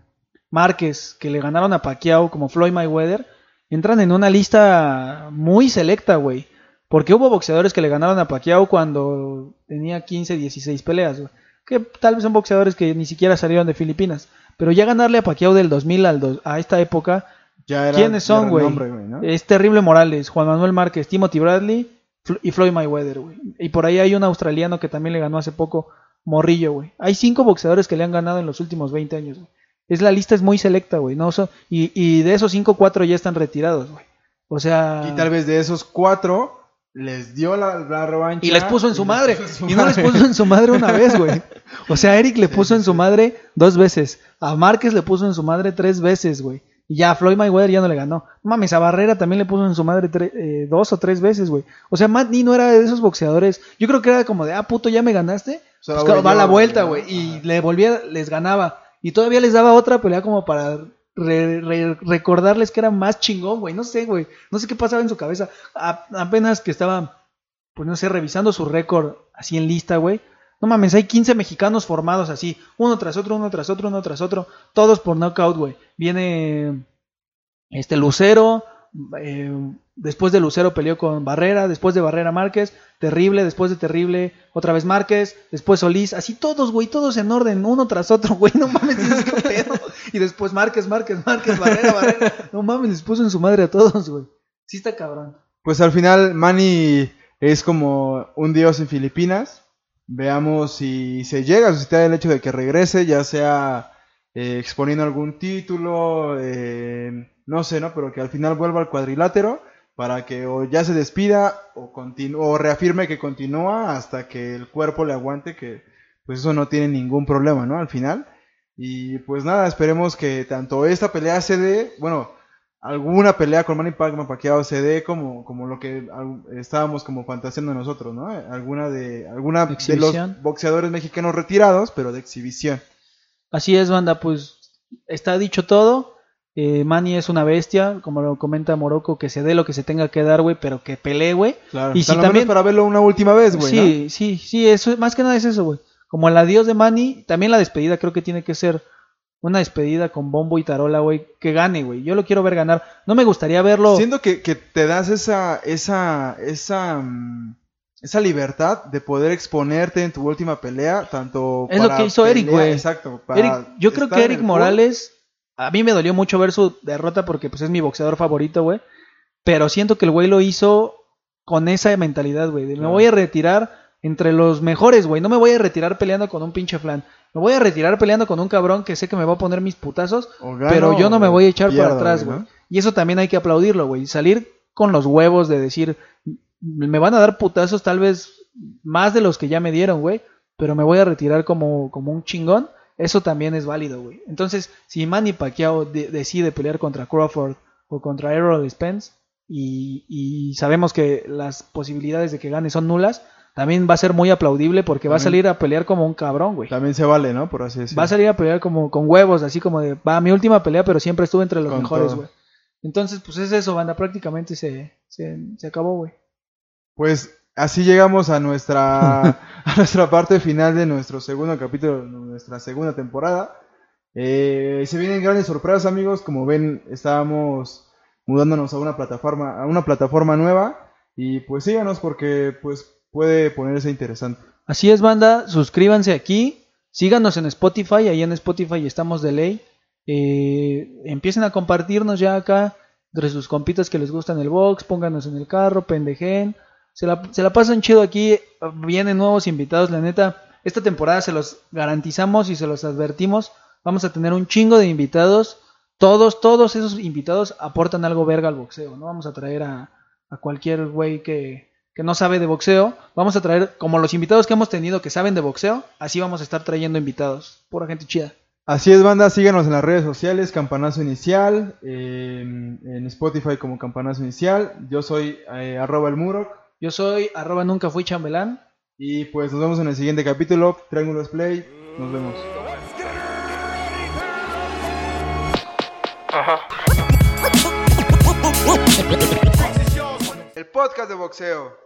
Márquez, que le ganaron a Pacquiao, como Floyd Mayweather, entran en una lista muy selecta, güey. Porque hubo boxeadores que le ganaron a Pacquiao cuando tenía 15, 16 peleas, güey. Que tal vez son boxeadores que ni siquiera salieron de Filipinas. Pero ya ganarle a Pacquiao del 2000 al do- a esta época, Ya era ¿Quiénes son, güey? es Terrible Morales, Juan Manuel Márquez, Timothy Bradley y Floyd Mayweather, güey. Y por ahí hay un australiano que también le ganó hace poco, Morrillo, güey. Hay cinco boxeadores que le han ganado en los últimos 20 años, güey. Es la lista es muy selecta, güey. No son- y, y de esos cinco, cuatro ya están retirados, güey. O sea, Y tal vez de esos cuatro les dio la, la revancha. y les puso en su madre. su Y no les puso en su madre una vez, güey. O sea, Eric le puso en su madre dos veces. A Márquez le puso en su madre tres veces, güey. Y ya Floyd Mayweather ya no le ganó. Mames, a Barrera también le puso en su madre eh, dos o tres veces, güey. O sea, Manny no era de esos boxeadores. Yo creo que era como de, ah, puto, ya me ganaste. O sea, Pues voy va a la vuelta, güey. Y le volvía, les ganaba. Y todavía les daba otra pelea como para re- re- recordarles que era más chingón, güey. No sé, güey. No sé qué pasaba en su cabeza. A- apenas que estaba, pues no sé, revisando su récord así en lista, güey. No mames, hay 15 mexicanos formados así, uno tras otro, uno tras otro, uno tras otro, todos por knockout, güey. Viene este Lucero, eh, después de Lucero peleó con Barrera, después de Barrera Márquez, Terrible, después de Terrible, otra vez Márquez, después Solís, así todos, güey, todos en orden, uno tras otro, güey, no mames, qué pedo. Y después Márquez, Márquez, Márquez, Barrera, Barrera, no mames, les puso en su madre a todos, güey. Sí está cabrón. Pues al final Manny es como un dios en Filipinas. Veamos si se llega a suscitar el hecho de que regrese, ya sea eh, exponiendo algún título, eh, no sé, ¿no? Pero que al final vuelva al cuadrilátero para que o ya se despida o, o reafirme que continúa hasta que el cuerpo le aguante, que pues eso no tiene ningún problema, ¿no? Al final. Y pues nada, esperemos que tanto esta pelea se dé, bueno, alguna pelea con Manny Pacquiao Pacquiao se dé como, como lo que estábamos como fantaseando nosotros, ¿no? Alguna de alguna de los boxeadores mexicanos retirados, pero de exhibición. Así es, banda, pues está dicho todo. Eh, Manny es una bestia, como lo comenta Morocco, que se dé lo que se tenga que dar, güey, pero que pelee, güey. Claro. Y si también- para verlo una última vez, güey, ¿no? Sí, sí, sí, eso, más que nada es eso, güey. Como el adiós de Manny, también la despedida creo que tiene que ser una despedida con bombo y tarola, güey, que gane, güey. Yo lo quiero ver ganar. No me gustaría verlo. Siento que, que te das esa, esa, esa, mm, esa libertad de poder exponerte en tu última pelea, tanto Es lo que hizo Eric, güey. Exacto. para Eric- yo creo que Eric Morales, a mí me dolió mucho ver su derrota porque pues es mi boxeador favorito, güey. Pero siento que el güey lo hizo con esa mentalidad, güey. Me Claro. voy a retirar entre los mejores, güey. No me voy a retirar peleando con un pinche flan. Me voy a retirar peleando con un cabrón que sé que me va a poner mis putazos. Gano pero yo no me voy a echar para atrás, güey, güey. ¿no? Y eso también hay que aplaudirlo, güey. Salir con los huevos de decir, me van a dar putazos tal vez más de los que ya me dieron, güey. Pero me voy a retirar como, como un chingón. Eso también es válido, güey. Entonces, si Manny Pacquiao de- decide pelear contra Crawford o contra Errol Spence y, y sabemos que las posibilidades de que gane son nulas, también va a ser muy aplaudible porque va a salir a pelear como un cabrón, güey. También se vale, ¿no? Por así decirlo. Va a salir a pelear como con huevos, así como de, va, mi última pelea, pero siempre estuve entre los Con mejores, todo. güey. Entonces, pues es eso, banda, prácticamente se, se, se acabó, güey. Pues así llegamos a nuestra, a nuestra parte final de nuestro segundo capítulo, nuestra segunda temporada. Eh, se vienen grandes sorpresas, amigos. Como ven, estábamos mudándonos a una plataforma, a una plataforma nueva. Y pues síganos porque pues puede ponerse interesante. Así es, banda, suscríbanse aquí, síganos en Spotify, ahí en Spotify estamos de ley. Eh, empiecen a compartirnos ya acá entre sus compitas que les gustan el box, pónganos en el carro, pendejen. Se la, se la pasan chido aquí, vienen nuevos invitados, la neta. Esta temporada se los garantizamos y se los advertimos. Vamos a tener un chingo de invitados. Todos, todos esos invitados aportan algo verga al boxeo. No vamos a traer a, a cualquier güey que, que no sabe de boxeo. Vamos a traer, como los invitados que hemos tenido que saben de boxeo, así vamos a estar trayendo invitados. Pura gente chida. Así es, banda, síganos en las redes sociales, Campanazo Inicial, en, en Spotify como Campanazo Inicial. Yo soy eh, arroba el muro. Yo soy arroba nunca fui chambelán. Y pues nos vemos en el siguiente capítulo. Triángulos Play. Nos vemos. El podcast de boxeo.